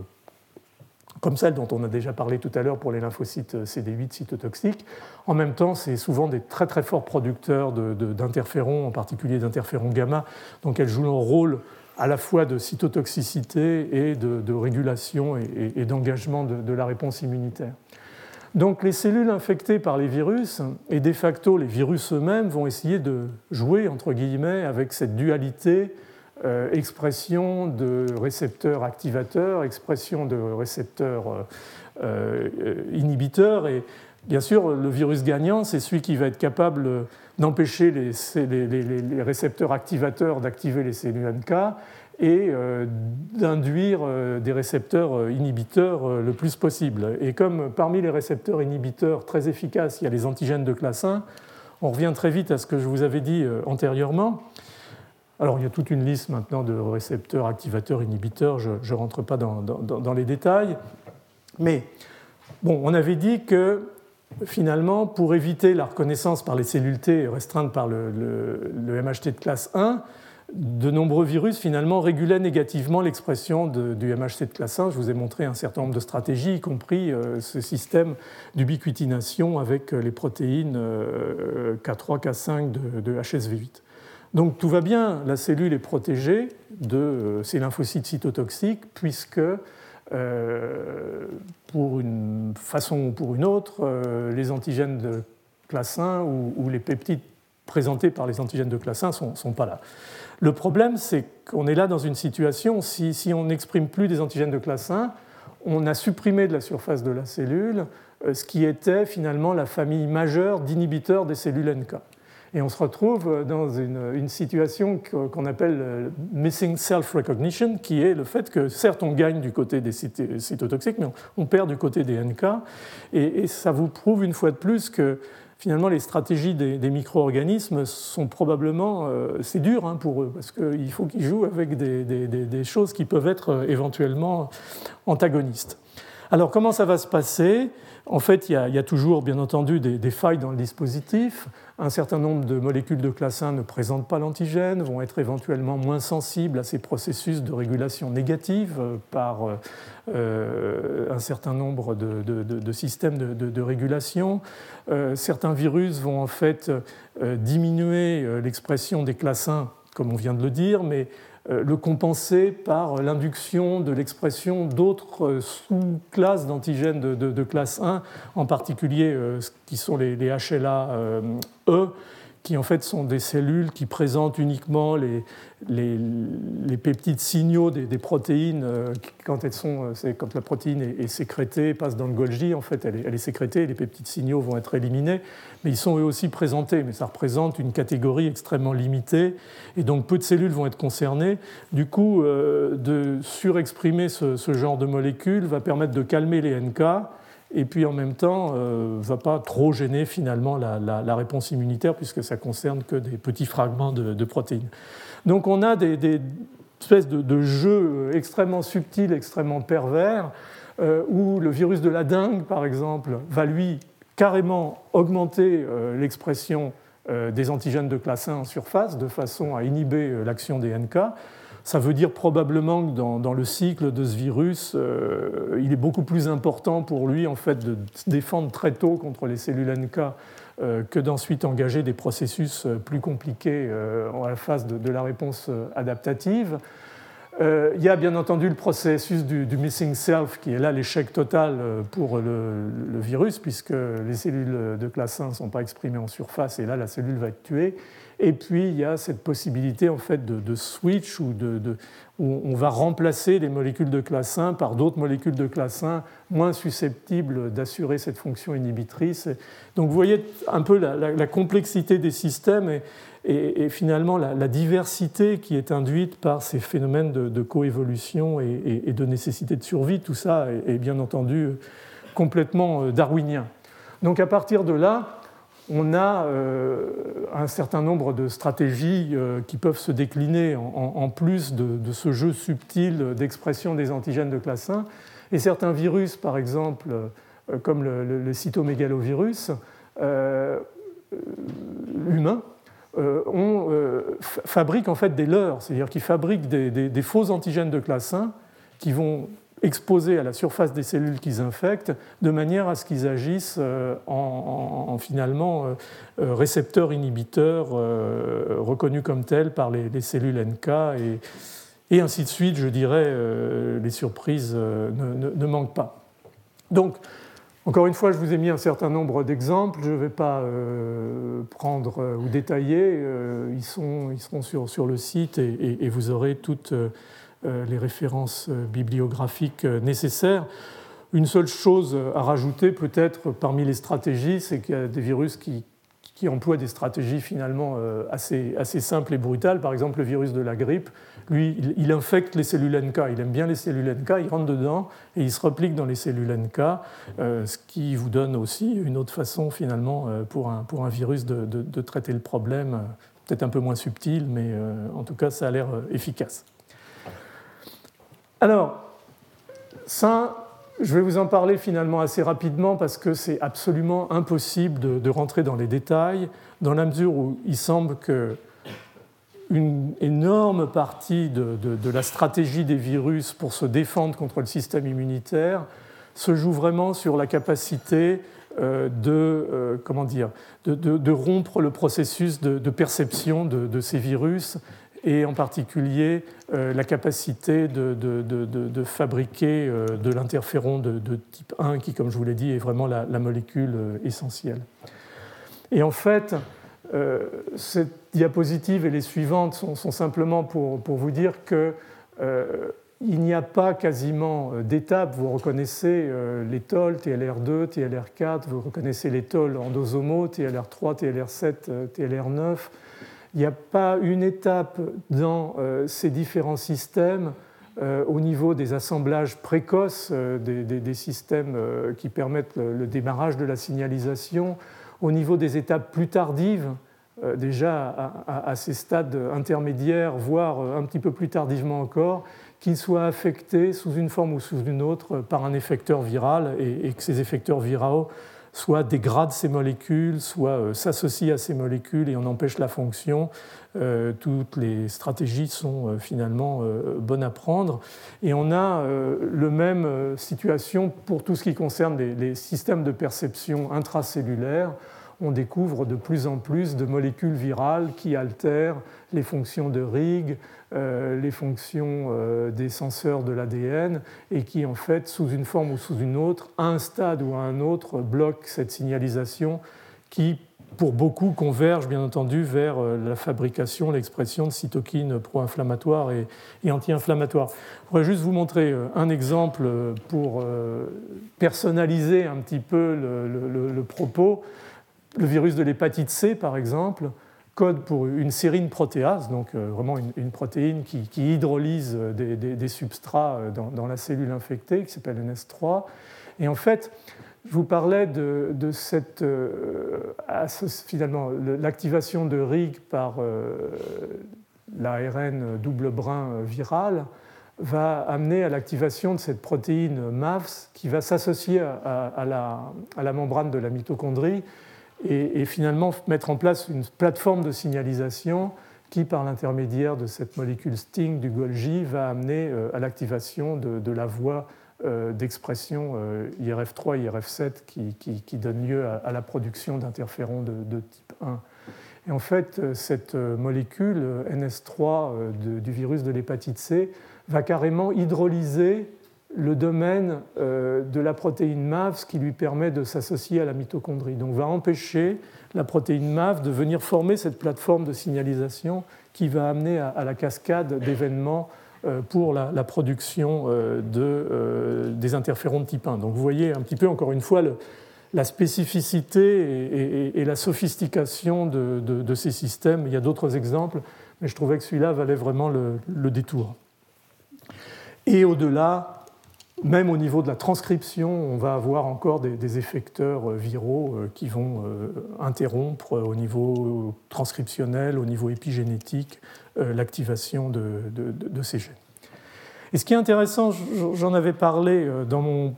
comme celles dont on a déjà parlé tout à l'heure pour les lymphocytes CD8 cytotoxiques. En même temps, c'est souvent des très très forts producteurs d'interférons, en particulier d'interférons gamma, donc elles jouent un rôle à la fois de cytotoxicité et de, régulation et, d'engagement de la réponse immunitaire. Donc les cellules infectées par les virus, et de facto les virus eux-mêmes, vont essayer de jouer, entre guillemets, avec cette dualité euh, expression de récepteurs activateurs, expression de récepteurs euh, euh, inhibiteurs. Et bien sûr, le virus gagnant, c'est celui qui va être capable d'empêcher les, récepteurs activateurs d'activer les cellules NK et euh, d'induire euh, des récepteurs euh, inhibiteurs le plus possible. Et comme parmi les récepteurs inhibiteurs très efficaces, il y a les antigènes de classe 1, on revient très vite à ce que je vous avais dit antérieurement. Alors il y a toute une liste maintenant de récepteurs activateurs inhibiteurs, je ne rentre pas dans, les détails. Mais bon, on avait dit que finalement, pour éviter la reconnaissance par les cellules T restreinte par le MHT de classe 1, de nombreux virus finalement régulaient négativement l'expression du MHC de classe 1. Je vous ai montré un certain nombre de stratégies, y compris euh, ce système d'ubiquitination avec euh, les protéines K3, K5 de, HSV8. Donc tout va bien, la cellule est protégée de euh, ces lymphocytes cytotoxiques, puisque pour une façon ou pour une autre, les antigènes de classe 1 ou les peptides présentés par les antigènes de classe 1 ne sont, pas là. Le problème, c'est qu'on est là dans une situation, si, si on n'exprime plus des antigènes de classe 1, on a supprimé de la surface de la cellule euh, ce qui était finalement la famille majeure d'inhibiteurs des cellules NK. Et on se retrouve dans une, situation qu'on appelle euh, missing self-recognition, qui est le fait que certes on gagne du côté des cytotoxiques, mais on perd du côté des NK. Et, ça vous prouve une fois de plus que finalement les stratégies des, micro-organismes sont probablement, euh, c'est dur hein, pour eux, parce qu'il faut qu'ils jouent avec des, choses qui peuvent être éventuellement antagonistes. Alors comment ça va se passer? En fait, il y, a, toujours, bien entendu, des, failles dans le dispositif. Un certain nombre de molécules de classe 1 ne présentent pas l'antigène, vont être éventuellement moins sensibles à ces processus de régulation négative euh, par euh, euh, un certain nombre de, systèmes de, régulation. certains virus vont en fait diminuer l'expression des classes 1, comme on vient de le dire, mais le compenser par l'induction de l'expression d'autres euh, sous-classes d'antigènes de, classe 1, en particulier euh, qui sont les, les HLA-E, qui en fait sont des cellules qui présentent uniquement les, les, peptides signaux des, protéines, euh, quand, elles sont, euh, la protéine est, sécrétée, passe dans le Golgi, en fait, elle est, sécrétée et les peptides signaux vont être éliminés, mais ils sont eux aussi présentés, mais ça représente une catégorie extrêmement limitée, et donc peu de cellules vont être concernées. Du coup, euh, de surexprimer ce, ce, genre de molécules va permettre de calmer les NK, et puis en même temps ne euh, va pas trop gêner finalement la, réponse immunitaire puisque ça concerne que des petits fragments de, protéines. Donc on a des, espèces de, jeux extrêmement subtils, extrêmement pervers, euh, où le virus de la dengue, par exemple, va lui carrément augmenter euh, l'expression des antigènes de classe 1 en surface de façon à inhiber l'action des NK. Ça veut dire probablement que dans, le cycle de ce virus, euh, il est beaucoup plus important pour lui en fait de se défendre très tôt contre les cellules NK euh, que d'ensuite engager des processus euh, plus compliqués à la phase de, la réponse adaptative. il y a bien entendu le processus du, missing self qui est là l'échec total pour le, le, virus puisque les cellules de classe 1 ne sont pas exprimées en surface et là la cellule va être tuée. Et puis il y a cette possibilité en fait de, switch où on va remplacer les molécules de classe 1 par d'autres molécules de classe 1 moins susceptibles d'assurer cette fonction inhibitrice. Donc vous voyez un peu la, complexité des systèmes et, finalement la, diversité qui est induite par ces phénomènes de, coévolution et, et, de nécessité de survie. Tout ça est bien entendu complètement euh, darwinien. Donc à partir de là, on a euh, un certain nombre de stratégies euh, qui peuvent se décliner en, plus de, ce jeu subtil d'expression des antigènes de classe 1. Et certains virus, par exemple, euh, comme le, cytomégalovirus humain, on, fabrique en fait des leurres, c'est-à-dire qu'ils fabriquent des, faux antigènes de classe 1 qui vont exposés à la surface des cellules qu'ils infectent, de manière à ce qu'ils agissent euh, en, finalement euh, euh, récepteurs inhibiteurs reconnus comme tels par les, cellules NK et, ainsi de suite. Je dirais, les surprises ne, manquent pas. Donc, encore une fois, je vous ai mis un certain nombre d'exemples. Je ne vais pas prendre ou détailler. ils, sont, ils seront sur, sur le site et, et vous aurez toutes les références euh, bibliographiques euh, nécessaires. Une seule chose à rajouter peut-être parmi les stratégies, c'est qu'il y a des virus qui, emploient des stratégies finalement assez, assez, simples et brutales. Par exemple, le virus de la grippe, lui, il, infecte les cellules NK. Il aime bien les cellules NK, il rentre dedans et il se replique dans les cellules NK, ce qui vous donne aussi une autre façon finalement pour un, pour un virus de, de traiter le problème, peut-être un peu moins subtil, mais en tout cas, ça a l'air efficace. Alors, ça, je vais vous en parler finalement assez rapidement parce que c'est absolument impossible de, rentrer dans les détails, dans la mesure où il semble que une énorme partie de, la stratégie des virus pour se défendre contre le système immunitaire se joue vraiment sur la capacité euh, de, euh, comment dire, de, rompre le processus de, perception de, ces virus et en particulier euh, la capacité de, fabriquer euh, de l'interféron de, type 1 qui, comme je vous l'ai dit, est vraiment la, molécule euh, essentielle. Et en fait, cette diapositive et les suivantes sont, simplement pour, pour, vous dire que il n'y a pas quasiment d'étapes. Vous reconnaissez les tolls, TLR2, TLR4, vous reconnaissez les tolls endosomo, TLR3, TLR7, TLR9. Il n'y a pas une étape dans ces différents systèmes euh, au niveau des assemblages précoces euh, des, systèmes euh, qui permettent le, démarrage de la signalisation, au niveau des étapes plus tardives, déjà à, ces stades intermédiaires, voire un petit peu plus tardivement encore, qu'ils soient affectés sous une forme ou sous une autre par un effecteur viral et, et que ces effecteurs viraux soit dégradent ces molécules, soit s'associent à ces molécules et on empêche la fonction, euh, toutes les stratégies sont euh, finalement euh, bonnes à prendre. Et on a la même situation pour tout ce qui concerne les, systèmes de perception intracellulaires. On découvre de plus en plus de molécules virales qui altèrent les fonctions de RIG, les fonctions des senseurs de l'ADN et qui, en fait, sous une forme ou sous une autre, à un stade ou à un autre, bloquent cette signalisation qui pour beaucoup convergent bien entendu vers euh, la fabrication, l'expression de cytokines pro-inflammatoires et, anti-inflammatoires. Je voudrais juste vous montrer euh, un exemple pour euh, personnaliser un petit peu le, propos. Le virus de l'hépatite C, par exemple, code pour une sérine protéase, donc vraiment une, protéine qui, hydrolyse des, substrats dans, dans, la cellule infectée, qui s'appelle NS3. Et en fait, je vous parlais de, cette, euh, finalement, l'activation de RIG par euh, l'ARN double brin viral va amener à l'activation de cette protéine MAVS qui va s'associer à, la, membrane de la mitochondrie et, finalement mettre en place une plateforme de signalisation qui, par l'intermédiaire de cette molécule STING du Golgi, va amener euh, à l'activation de, la voie euh, d'expression euh, IRF3, IRF7 qui, donne lieu à, la production d'interférons de, type 1. Et en fait, euh, cette molécule NS3 du virus de l'hépatite C va carrément hydrolyser le domaine de la protéine MAV, ce qui lui permet de s'associer à la mitochondrie. Donc va empêcher la protéine MAV de venir former cette plateforme de signalisation qui va amener à la cascade d'événements euh, pour la, production euh, de, euh, des interférons de type 1. Donc vous voyez un petit peu encore une fois la spécificité et, la sophistication de, ces systèmes. Il y a d'autres exemples, mais je trouvais que celui-là valait vraiment le, détour. Et au-delà, même au niveau de la transcription, on va avoir encore des, effecteurs viraux qui vont interrompre au niveau transcriptionnel, au niveau épigénétique, euh, l'activation de, ces gènes. Et ce qui est intéressant, j'en avais parlé euh, dans mon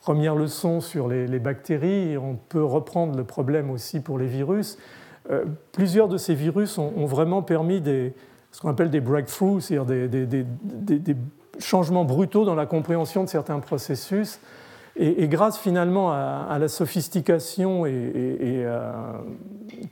première leçon sur les, bactéries, on peut reprendre le problème aussi pour les virus. Euh, plusieurs de ces virus ont, vraiment permis des, ce qu'on appelle des breakthroughs, c'est-à-dire des, changements brutaux dans la compréhension de certains processus. Et, grâce finalement à, la sophistication et, à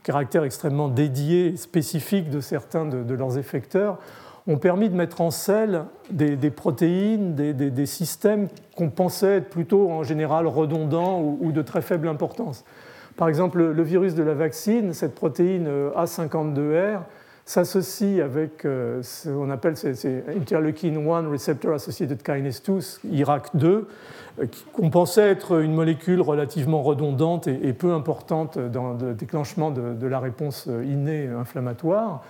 caractère extrêmement dédié, spécifique de certains de, leurs effecteurs, ont permis de mettre en selle des, protéines, des, systèmes qu'on pensait être plutôt en général redondants ou, de très faible importance. Par exemple, le virus de la vaccine, cette protéine A52R, s'associe avec euh, ce qu'on appelle interleukin 1 receptor associated kinase 2, IRAC2, euh, qu'on pensait être une molécule relativement redondante et, peu importante dans le déclenchement de, la réponse innée inflammatoire.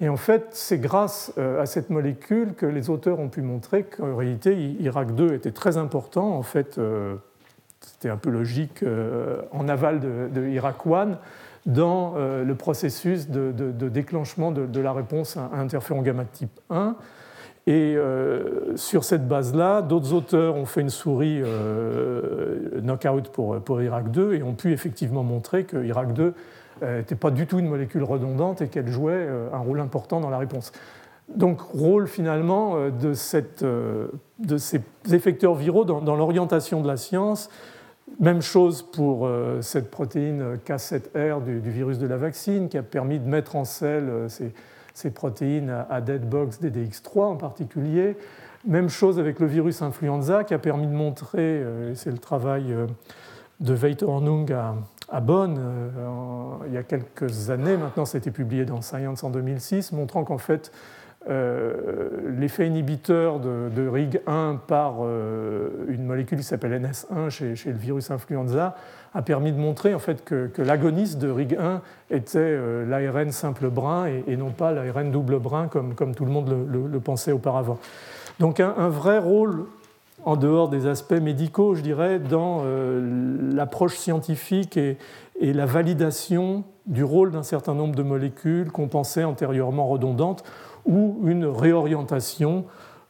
Et en fait, c'est grâce euh, à cette molécule que les auteurs ont pu montrer qu'en réalité, IRAC2 était très important. En fait, c'était un peu logique en aval de, de IRAC1 dans euh, le processus de, déclenchement de, la réponse à interféron gamma type 1. Et euh, sur cette base-là, d'autres auteurs ont fait une souris euh, knockout pour, pour IRAC2 et ont pu effectivement montrer que IRAC2 n'était pas du tout une molécule redondante et qu'elle jouait un rôle important dans la réponse. Donc, rôle finalement de ces effecteurs viraux dans l'orientation de la science même chose pour euh, cette protéine K7R du, virus de la vaccine qui a permis de mettre en selle euh, ces, protéines à, Deadbox DDX3 en particulier. Même chose avec le virus influenza qui a permis de montrer, euh, et c'est le travail de Veit Hornung à, à Bonn il y a quelques années. Maintenant, été publié dans Science en 2006, montrant qu'en fait, l'effet inhibiteur de, RIG1 par une molécule qui s'appelle NS1 chez, le virus influenza a permis de montrer en fait que, l'agoniste de RIG1 était euh, l'ARN simple brun et, non pas l'ARN double brun comme, tout le monde le, pensait auparavant. Donc un, vrai rôle en dehors des aspects médicaux, je dirais, dans euh, l'approche scientifique et, la validation du rôle d'un certain nombre de molécules qu'on pensait antérieurement redondantes ou une réorientation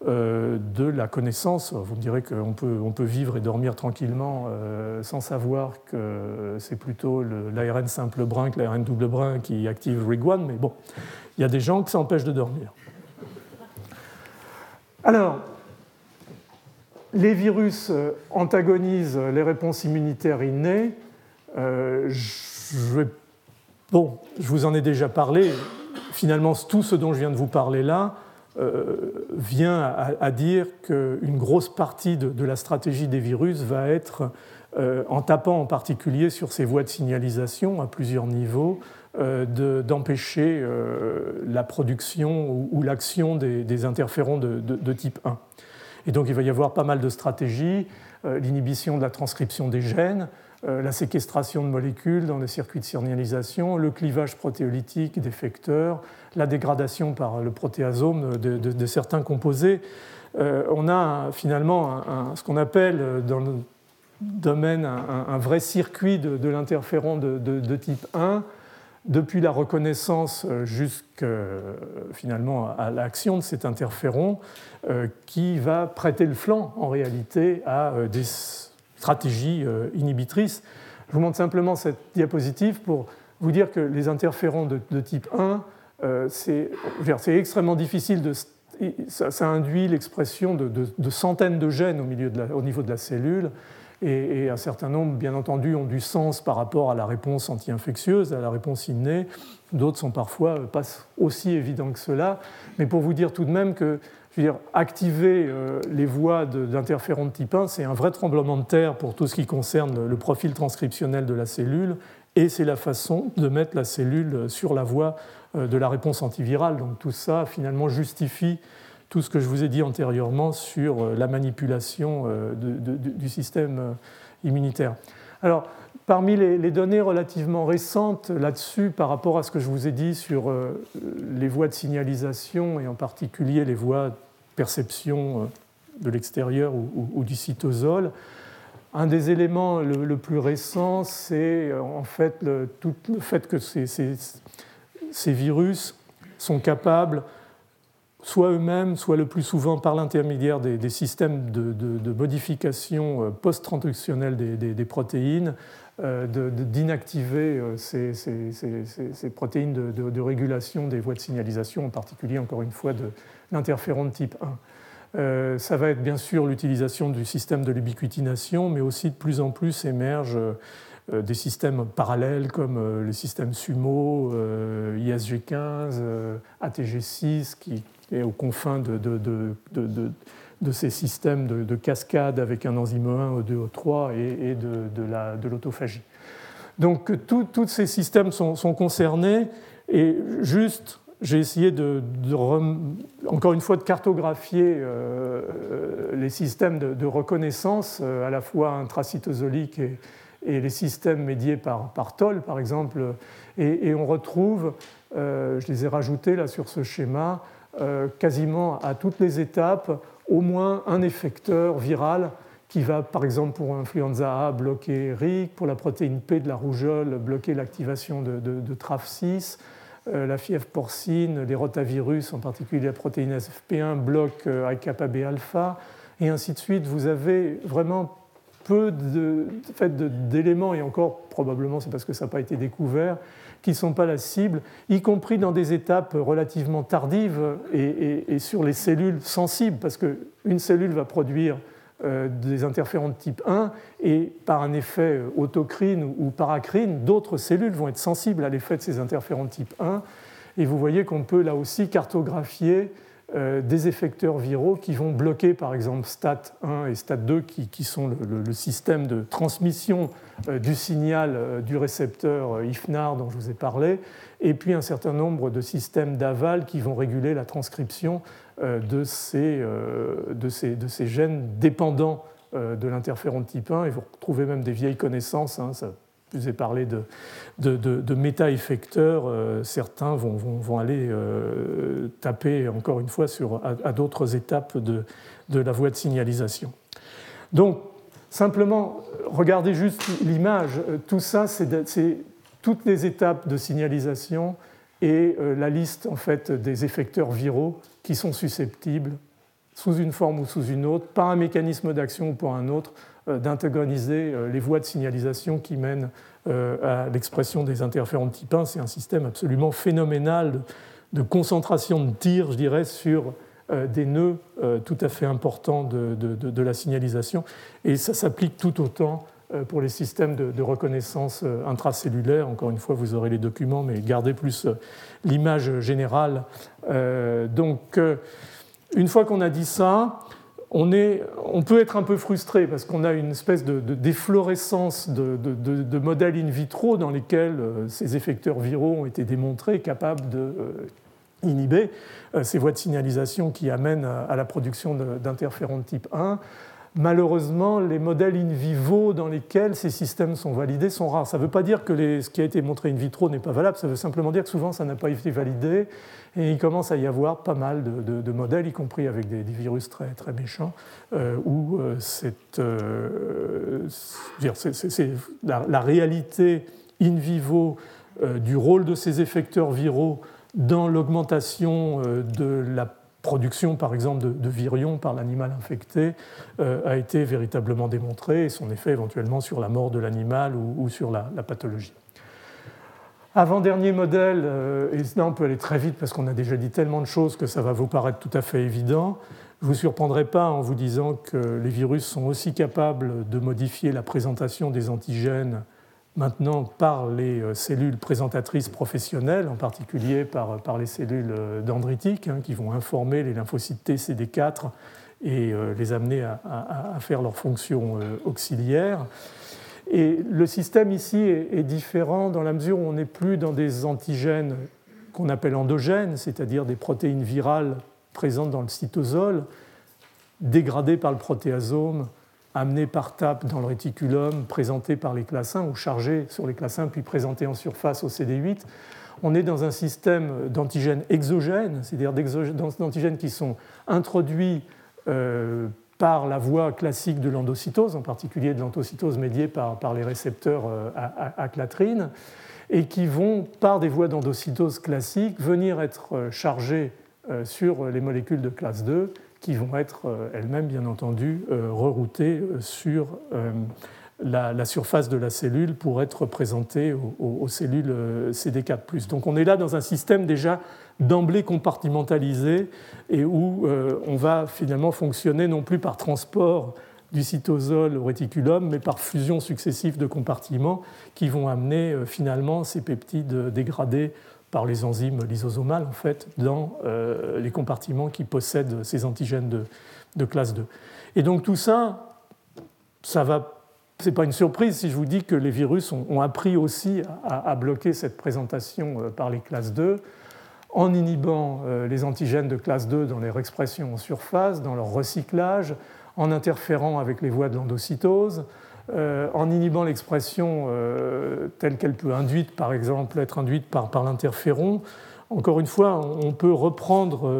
euh, de la connaissance. Vous me direz qu'on peut, on peut vivre et dormir tranquillement euh, sans savoir que c'est plutôt l'ARN simple brun que l'ARN double brun qui active RIG1, mais bon, il y a des gens que ça empêche de dormir. Alors, les virus euh, antagonisent les réponses immunitaires innées. bon, je vous en ai déjà parlé. Finalement, tout ce dont je viens de vous parler là, euh, vient à, dire qu'une grosse partie de, la stratégie des virus va être, euh, en tapant en particulier sur ces voies de signalisation à plusieurs niveaux, euh, d'empêcher la production ou, l'action des, interférons de, de, type 1. Et donc il va y avoir pas mal de stratégies, l'inhibition de la transcription des gènes, la séquestration de molécules dans les circuits de signalisation, le clivage protéolytique des facteurs, la dégradation par le protéasome de, certains composés. Euh, on a finalement ce qu'on appelle dans le domaine un, vrai circuit de, l'interféron de, type 1, depuis la reconnaissance jusqu'à finalement à l'action de cet interféron, euh, qui va prêter le flanc en réalité à des stratégie euh, inhibitrice. Je vous montre simplement cette diapositive pour vous dire que les interférons de, type 1, euh, c'est extrêmement difficile de... Ça, induit l'expression de, centaines de gènes au, milieu de au niveau de la cellule, et, un certain nombre, bien entendu, ont du sens par rapport à la réponse anti-infectieuse, à la réponse innée. D'autres sont parfois pas aussi évidents que cela. Mais pour vous dire tout de même que je veux dire, activer euh, les voies d'interférons de, type 1, c'est un vrai tremblement de terre pour tout ce qui concerne le profil transcriptionnel de la cellule, et c'est la façon de mettre la cellule sur la voie euh, de la réponse antivirale. Donc tout ça, finalement, justifie tout ce que je vous ai dit antérieurement sur euh, la manipulation du système immunitaire. Alors, parmi les données relativement récentes là-dessus, par rapport à ce que je vous ai dit sur les voies de signalisation, et en particulier les voies perception euh, de l'extérieur ou, du cytosol. Un des éléments le, plus récent, c'est euh, en fait le, tout le fait que ces, virus sont capables, soit eux-mêmes, soit le plus souvent par l'intermédiaire des, systèmes de, modification euh, post-transductionnelle des, protéines, d'inactiver ces, protéines de, régulation des voies de signalisation, en particulier, encore une fois, de, l'interféron de type 1. Euh, ça va être bien sûr l'utilisation du système de l'ubiquitination, mais aussi de plus en plus émergent euh, des systèmes parallèles comme euh, les SUMO, ISG15, ATG6, qui est aux confins de, de, ces systèmes de, cascade avec un enzyme 1, O2, O3 et, de, l'autophagie. Donc tous ces systèmes sont, sont concernés et juste j'ai essayé de, encore une fois de cartographier euh, les systèmes de, reconnaissance, euh, à la fois intracytosoliques et, les systèmes médiés par, par TOL, par exemple. Et, on retrouve, euh, je les ai rajoutés là sur ce schéma, quasiment à toutes les étapes, au moins un effecteur viral qui va, par exemple, pour influenza A, bloquer RIC, pour la protéine P de la rougeole, bloquer l'activation de, de, de TRAF6 euh, la fièvre porcine, les rotavirus, en particulier la protéine SFP1, bloquent IKB euh, alpha, et ainsi de suite. Vous avez vraiment peu d'éléments, et encore probablement c'est parce que ça n'a pas été découvert, qui ne sont pas la cible, y compris dans des étapes relativement tardives et sur les cellules sensibles, parce qu'une cellule va produire euh, des interférents de type 1 et par un effet autocrine ou paracrine, d'autres cellules vont être sensibles à l'effet de ces interférents de type 1. Et vous voyez qu'on peut là aussi cartographier des effecteurs viraux qui vont bloquer par exemple STAT1 et STAT2 qui, sont le, système de transmission du signal du récepteur IFNAR dont je vous ai parlé, et puis un certain nombre de systèmes d'aval qui vont réguler la transcription de ces, de ces, de ces gènes dépendants de l'interféron type 1, et vous retrouvez même des vieilles connaissances, hein, ça je vous ai parlé de, de, méta-effecteurs. Euh, certains vont, vont, aller euh, taper, encore une fois, sur, à, d'autres étapes de, de, la voie de signalisation. Donc, simplement, regardez juste l'image. Tout ça, c'est toutes les étapes de signalisation et euh, la liste en fait, des effecteurs viraux qui sont susceptibles, sous une forme ou sous une autre, par un mécanisme d'action ou pour un autre, euh, d'antagoniser euh, les voies de signalisation qui mènent à l'expression des interférons de type 1. C'est un système absolument phénoménal de concentration de tir, je dirais, sur des nœuds tout à fait importants de, la signalisation. Et ça s'applique tout autant pour les systèmes de, reconnaissance intracellulaire. Encore une fois, vous aurez les documents, mais gardez plus l'image générale. Donc, une fois qu'on a dit ça, on, peut être un peu frustré parce qu'on a une espèce de, déflorescence de, modèles in vitro dans lesquels euh, ces effecteurs viraux ont été démontrés capables de euh, inhiber euh, ces voies de signalisation qui amènent à la production d'interférons de type 1. Malheureusement, les modèles in vivo dans lesquels ces systèmes sont validés sont rares. Ça ne veut pas dire que ce qui a été montré in vitro n'est pas valable, ça veut simplement dire que souvent ça n'a pas été validé et il commence à y avoir pas mal de, modèles, y compris avec des, virus très, très méchants, euh, où euh, euh, c'est la, réalité in vivo du rôle de ces effecteurs viraux dans l'augmentation de la production, par exemple, de, virions par l'animal infecté a été véritablement démontrée et son effet éventuellement sur la mort de l'animal ou, sur la pathologie. Avant-dernier modèle, euh, et là on peut aller très vite parce qu'on a déjà dit tellement de choses que ça va vous paraître tout à fait évident. Je ne vous surprendrai pas en vous disant que les virus sont aussi capables de modifier la présentation des antigènes maintenant par les euh, cellules présentatrices professionnelles, en particulier par, par les cellules euh, dendritiques, hein, qui vont informer les lymphocytes T, CD4 et les amener à, à, faire leurs fonctions auxiliaires. Et le système ici est, différent dans la mesure où on n'est plus dans des antigènes qu'on appelle endogènes, c'est-à-dire des protéines virales présentes dans le cytosol, dégradées par le protéasome, amenées par TAP dans le réticulum, présentées par les classins ou chargées sur les classins, puis présentées en surface au CD8. On est dans un système d'antigènes exogènes, c'est-à-dire d'antigènes qui sont introduits euh, par la voie classique de l'endocytose, en particulier de l'endocytose médiée par, les récepteurs euh, à, clatrine, et qui vont, par des voies d'endocytose classiques, venir être euh, chargées euh, sur les molécules de classe 2, qui vont être elles-mêmes, bien entendu, reroutées sur la, surface de la cellule pour être présentées aux cellules CD4. Donc on est là dans un système déjà d'emblée compartimentalisé et où euh, on va finalement fonctionner non plus par transport du cytosol au réticulum, mais par fusion successive de compartiments qui vont amener euh, finalement ces peptides dégradés par les enzymes lysosomales en fait dans euh, les compartiments qui possèdent ces antigènes de, classe 2. Et donc tout ça, ça va ce n'est pas une surprise si je vous dis que les virus ont, appris aussi à, bloquer cette présentation par les classes 2 en inhibant euh, les antigènes de classe 2 dans leur expression en surface, dans leur recyclage, en interférant avec les voies de l'endocytose, euh, en inhibant l'expression euh, telle qu'elle peut induite, par exemple, être induite par, l'interféron. Encore une fois, on peut reprendre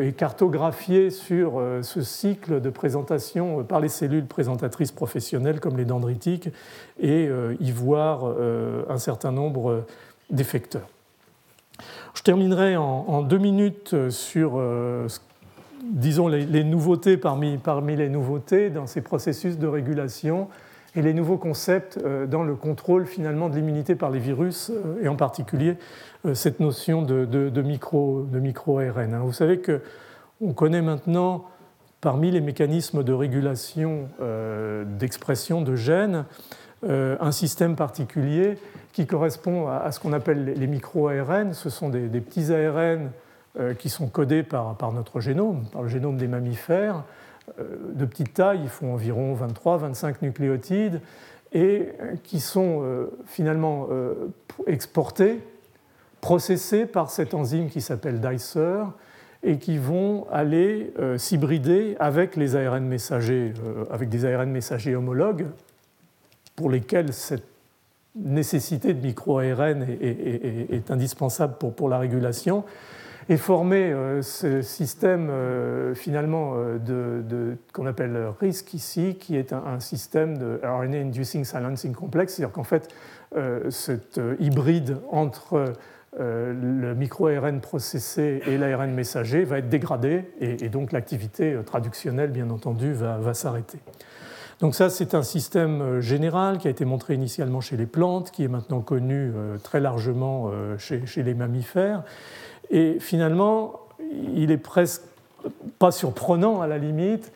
et cartographier sur ce cycle de présentation par les cellules présentatrices professionnelles comme les dendritiques et y voir un certain nombre d'effecteurs. Je terminerai en, deux minutes sur, euh, disons, les, nouveautés parmi, parmi, les nouveautés dans ces processus de régulation et les nouveaux concepts euh, dans le contrôle finalement de l'immunité par les virus euh, et en particulier cette notion de, micro, de micro-ARN. Vous savez qu'on connaît maintenant parmi les mécanismes de régulation d'expression de gènes un système particulier qui correspond à, ce qu'on appelle les micro-ARN. Ce sont des, petits ARN qui sont codés par, par, notre génome, par le génome des mammifères, de petite taille, ils font environ 23-25 nucléotides, et qui sont finalement exportés, processés par cette enzyme qui s'appelle Dicer, et qui vont aller s'hybrider avec les ARN messagers, avec des ARN messagers homologues, pour lesquels cette nécessité de micro-ARN est, indispensable pour, la régulation, et former euh, ce système euh, finalement euh, de, qu'on appelle RISC ici, qui est un, système de RNA Inducing Silencing Complex, c'est-à-dire qu'en fait, cet hybride entre le micro-ARN processé et l'ARN messager va être dégradé, et, donc l'activité traductionnelle, bien entendu, va s'arrêter. Donc ça, c'est un système général qui a été montré initialement chez les plantes, qui est maintenant connu très largement chez, les mammifères. Et finalement, il est presque pas surprenant à la limite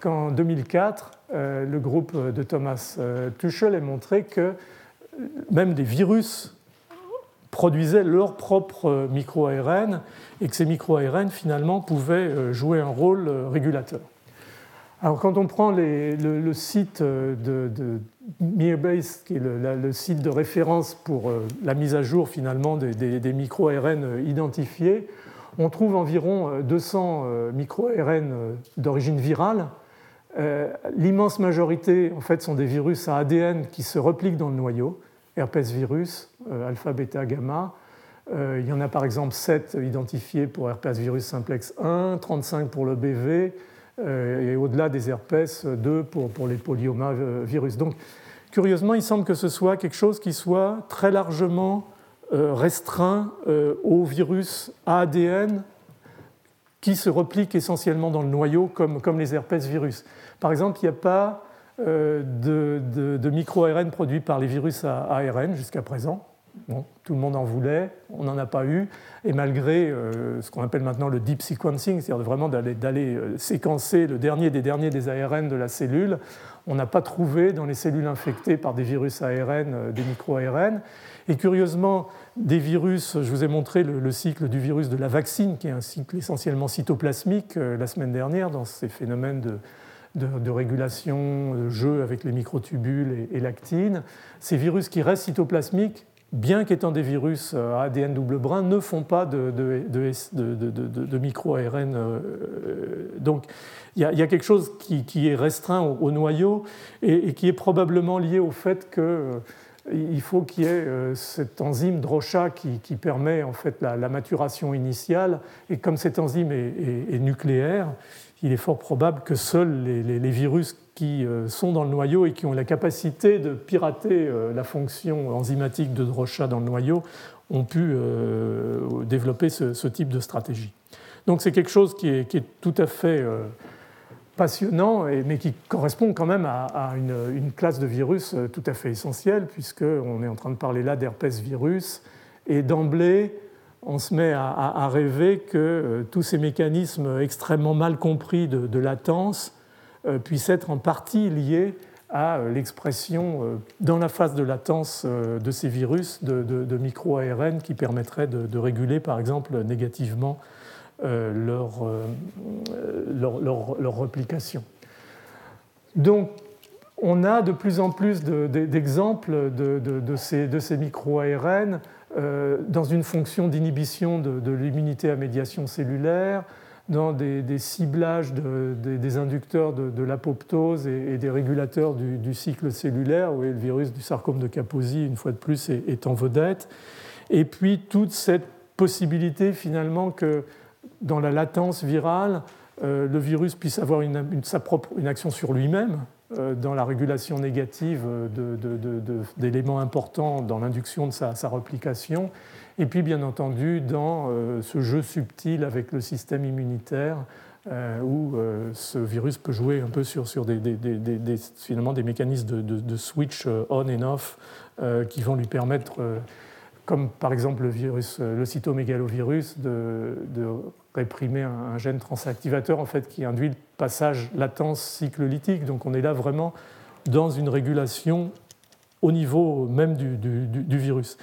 qu'en 2004, le groupe de Thomas Tuchel ait montré que même des virus produisaient leur propre micro-ARN et que ces micro-ARN finalement pouvaient jouer un rôle régulateur. Alors, quand on prend le, site de, de Mirbase, qui est le, site de référence pour euh, la mise à jour finalement des, micro-ARN identifiés, on trouve environ 200 euh, micro-ARN d'origine virale. Euh, l'immense majorité, en fait, sont des virus à ADN qui se repliquent dans le noyau, herpès virus, alpha, bêta, gamma. il y en a par exemple 7 identifiés pour herpès virus simplex 1, 35 pour le BV, euh, et au-delà des herpès 2 pour, pour les polyomavirus. Donc, curieusement, il semble que ce soit quelque chose qui soit très largement euh, restreint euh, aux virus ADN qui se repliquent essentiellement dans le noyau comme, les herpès virus. Par exemple, il n'y a pas de, de, de micro-ARN produits par les virus à ARN jusqu'à présent tout le monde en voulait, on n'en a pas eu, et malgré euh, ce qu'on appelle maintenant le deep sequencing, c'est-à-dire vraiment d'aller euh, séquencer le dernier des derniers des ARN de la cellule, on n'a pas trouvé dans les cellules infectées par des virus ARN euh, des micro-ARN. Et curieusement, des virus, je vous ai montré le, cycle du virus de la vaccine, qui est un cycle essentiellement cytoplasmique la semaine dernière, dans ces phénomènes de, régulation, de jeu avec les microtubules et, et l'actine. Ces virus qui restent cytoplasmiques bien qu'étant des virus euh, à ADN double brin, ne font pas de, de, micro-ARN. Euh, donc il y, a quelque chose qui, est restreint au, noyau et, qui est probablement lié au fait qu'il euh, faut qu'il y ait cette enzyme DROCHA qui, permet en fait la, maturation initiale. Et comme cette enzyme est, nucléaire, il est fort probable que seuls les, virus qui euh, sont dans le noyau et qui ont la capacité de pirater euh, la fonction enzymatique de Drosha dans le noyau ont pu euh, développer ce, type de stratégie. Donc c'est quelque chose qui est, tout à fait passionnant, mais qui correspond quand même à, une, classe de virus tout à fait essentielle, puisqu'on est en train de parler là d'herpès virus, et d'emblée, on se met à, rêver que tous ces mécanismes extrêmement mal compris de latence euh, puisse être en partie lié à euh, l'expression euh, dans la phase de latence de ces virus de, micro-ARN qui permettraient de, réguler par exemple négativement leur, leur, replication. Donc on a de plus en plus d'exemples de, ces, ces micro-ARN dans une fonction d'inhibition de, l'immunité à médiation cellulaire, dans des, ciblages des inducteurs de, l'apoptose et, des régulateurs du, cycle cellulaire, où le virus du sarcome de Kaposi, une fois de plus, est, en vedette. Et puis toute cette possibilité finalement que dans la latence virale, euh, le virus puisse avoir une, sa propre, une action sur lui-même euh, dans la régulation négative d'éléments importants dans l'induction de sa, sa, replication et puis, bien entendu, dans euh, ce jeu subtil avec le système immunitaire, euh, où euh, ce virus peut jouer un peu sur, des, finalement des mécanismes de, switch on and off qui vont lui permettre, comme par exemple le, virus, le cytomégalovirus, de, réprimer un, gène transactivateur en fait, qui induit passage latence cycle lytique. Donc on est là vraiment dans une régulation au niveau même du, virus.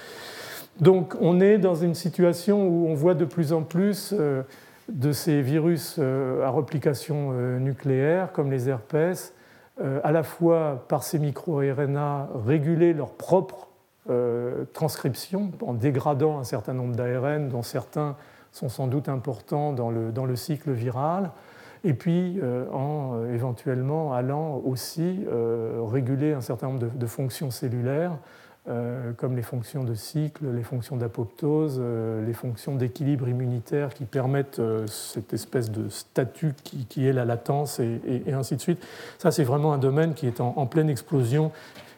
Donc on est dans une situation où on voit de plus en plus de ces virus à replication nucléaire, comme les herpès, à la fois par ces micro-RNA réguler leur propre transcription en dégradant un certain nombre d'ARN, dont certains sont sans doute importants dans le, dans le cycle viral, et puis euh, en euh, éventuellement allant aussi euh, réguler un certain nombre de, fonctions cellulaires, comme les fonctions de cycle, les fonctions d'apoptose, les fonctions d'équilibre immunitaire qui permettent cette espèce de statut qui, est la latence, et, ainsi de suite. Ça, c'est vraiment un domaine qui est en, pleine explosion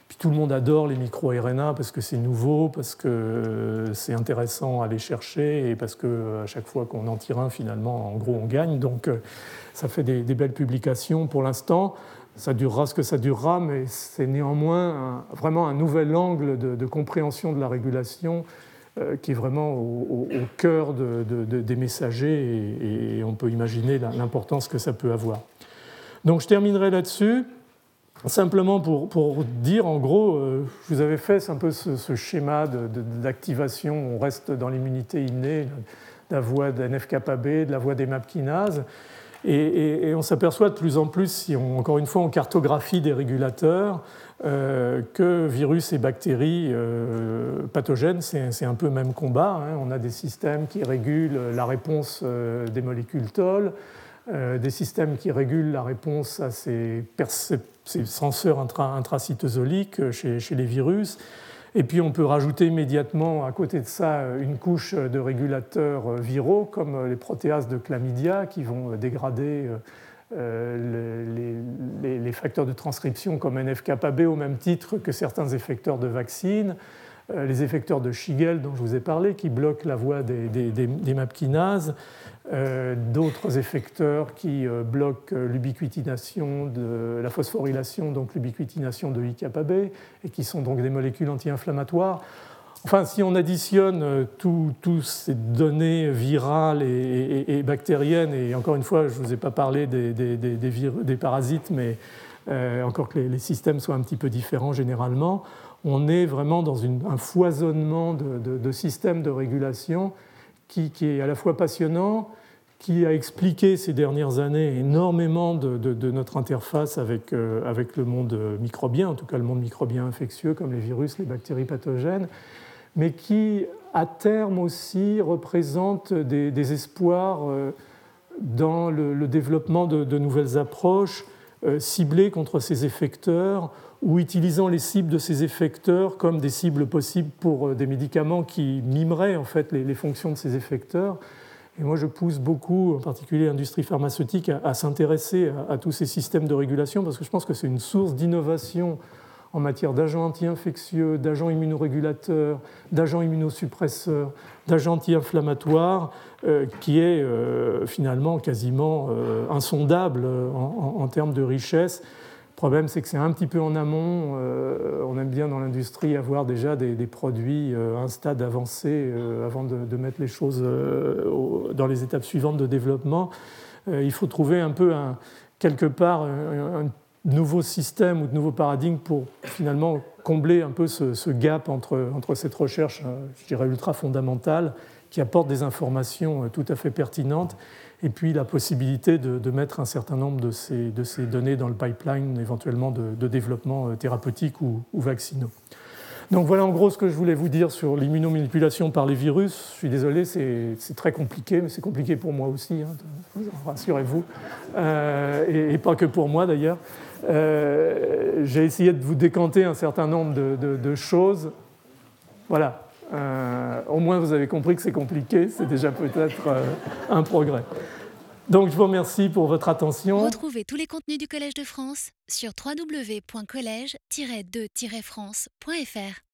puis tout le monde adore les micro-RNA parce que c'est nouveau, parce que c'est intéressant à aller chercher et parce qu'à chaque fois qu'on en tire un, finalement, en gros, on gagne. Donc ça fait des, belles publications pour l'instant. Ça durera ce que ça durera, mais c'est néanmoins vraiment un nouvel angle de, compréhension de la régulation euh, qui est vraiment au, cœur des messagers et, on peut imaginer l'importance que ça peut avoir. Donc je terminerai là-dessus. Simplement pour, dire, en gros, euh, je vous avais fait un peu ce, schéma d'activation, on reste dans l'immunité innée, de la voie d'NFKB, de la voie des MAP et, on s'aperçoit de plus en plus, si on, encore une fois on cartographie des régulateurs, euh, que virus et bactéries euh, pathogènes, c'est un peu le même combat. Hein. On a des systèmes qui régulent la réponse des molécules TOL, des systèmes qui régulent la réponse à ces senseurs intracytosoliques chez, chez, les virus. Et puis on peut rajouter immédiatement à côté de ça une couche de régulateurs viraux comme les protéases de chlamydia qui vont dégrader euh, les, facteurs de transcription comme NF-κB au même titre que certains effecteurs de vaccines, euh, les effecteurs de Shigel dont je vous ai parlé qui bloquent la voie des, des, des MAP-kinases, euh, d'autres effecteurs qui euh, bloquent l'ubiquitination de la phosphorylation, donc l'ubiquitination de IKB, et qui sont donc des molécules anti-inflammatoires. Enfin, si on additionne toutes ces données virales et, bactériennes, et encore une fois, je ne vous ai pas parlé des, des, parasites, mais encore que les, systèmes soient un petit peu différents généralement, on est vraiment dans un foisonnement de, systèmes de régulation qui, est à la fois passionnant, qui a expliqué ces dernières années énormément de, notre interface avec, euh, avec, le monde microbien, en tout cas le monde microbien infectieux comme les virus, les bactéries pathogènes, mais qui à terme aussi représente des, espoirs euh, dans le, développement de, nouvelles approches euh, ciblées contre ces effecteurs ou utilisant les cibles de ces effecteurs comme des cibles possibles pour euh, des médicaments qui mimeraient en fait les, fonctions de ces effecteurs. Et moi, je pousse beaucoup, en particulier l'industrie pharmaceutique, à, s'intéresser à, tous ces systèmes de régulation parce que je pense que c'est une source d'innovation en matière d'agents anti-infectieux, d'agents immunorégulateurs, d'agents immunosuppresseurs, d'agents anti-inflammatoires, euh, qui est euh, finalement quasiment insondable en, en, termes de richesse le problème, c'est que c'est un petit peu en amont. Euh, on aime bien dans l'industrie avoir déjà des, produits à un stade avancé euh, avant de, mettre les choses euh, dans les étapes suivantes de développement. il faut trouver un peu quelque part un, nouveau système ou de nouveau paradigme pour finalement combler un peu ce, gap entre, entre cette recherche, je dirais, ultra fondamentale, qui apporte des informations tout à fait pertinentes et puis la possibilité de, mettre un certain nombre de ces, de ces, données dans le pipeline éventuellement de, développement euh, thérapeutique ou, vaccinaux. Donc voilà en gros ce que je voulais vous dire sur l'immunomanipulation par les virus. Je suis désolé, c'est très compliqué, mais c'est compliqué pour moi aussi, hein, rassurez-vous, euh, et, pas que pour moi d'ailleurs. Euh, j'ai essayé de vous décanter un certain nombre de, choses. Voilà, au moins vous avez compris que c'est compliqué, c'est déjà peut-être un progrès. Donc je vous remercie pour votre attention. Retrouvez tous les contenus du Collège de France sur www.colège-2-france.fr.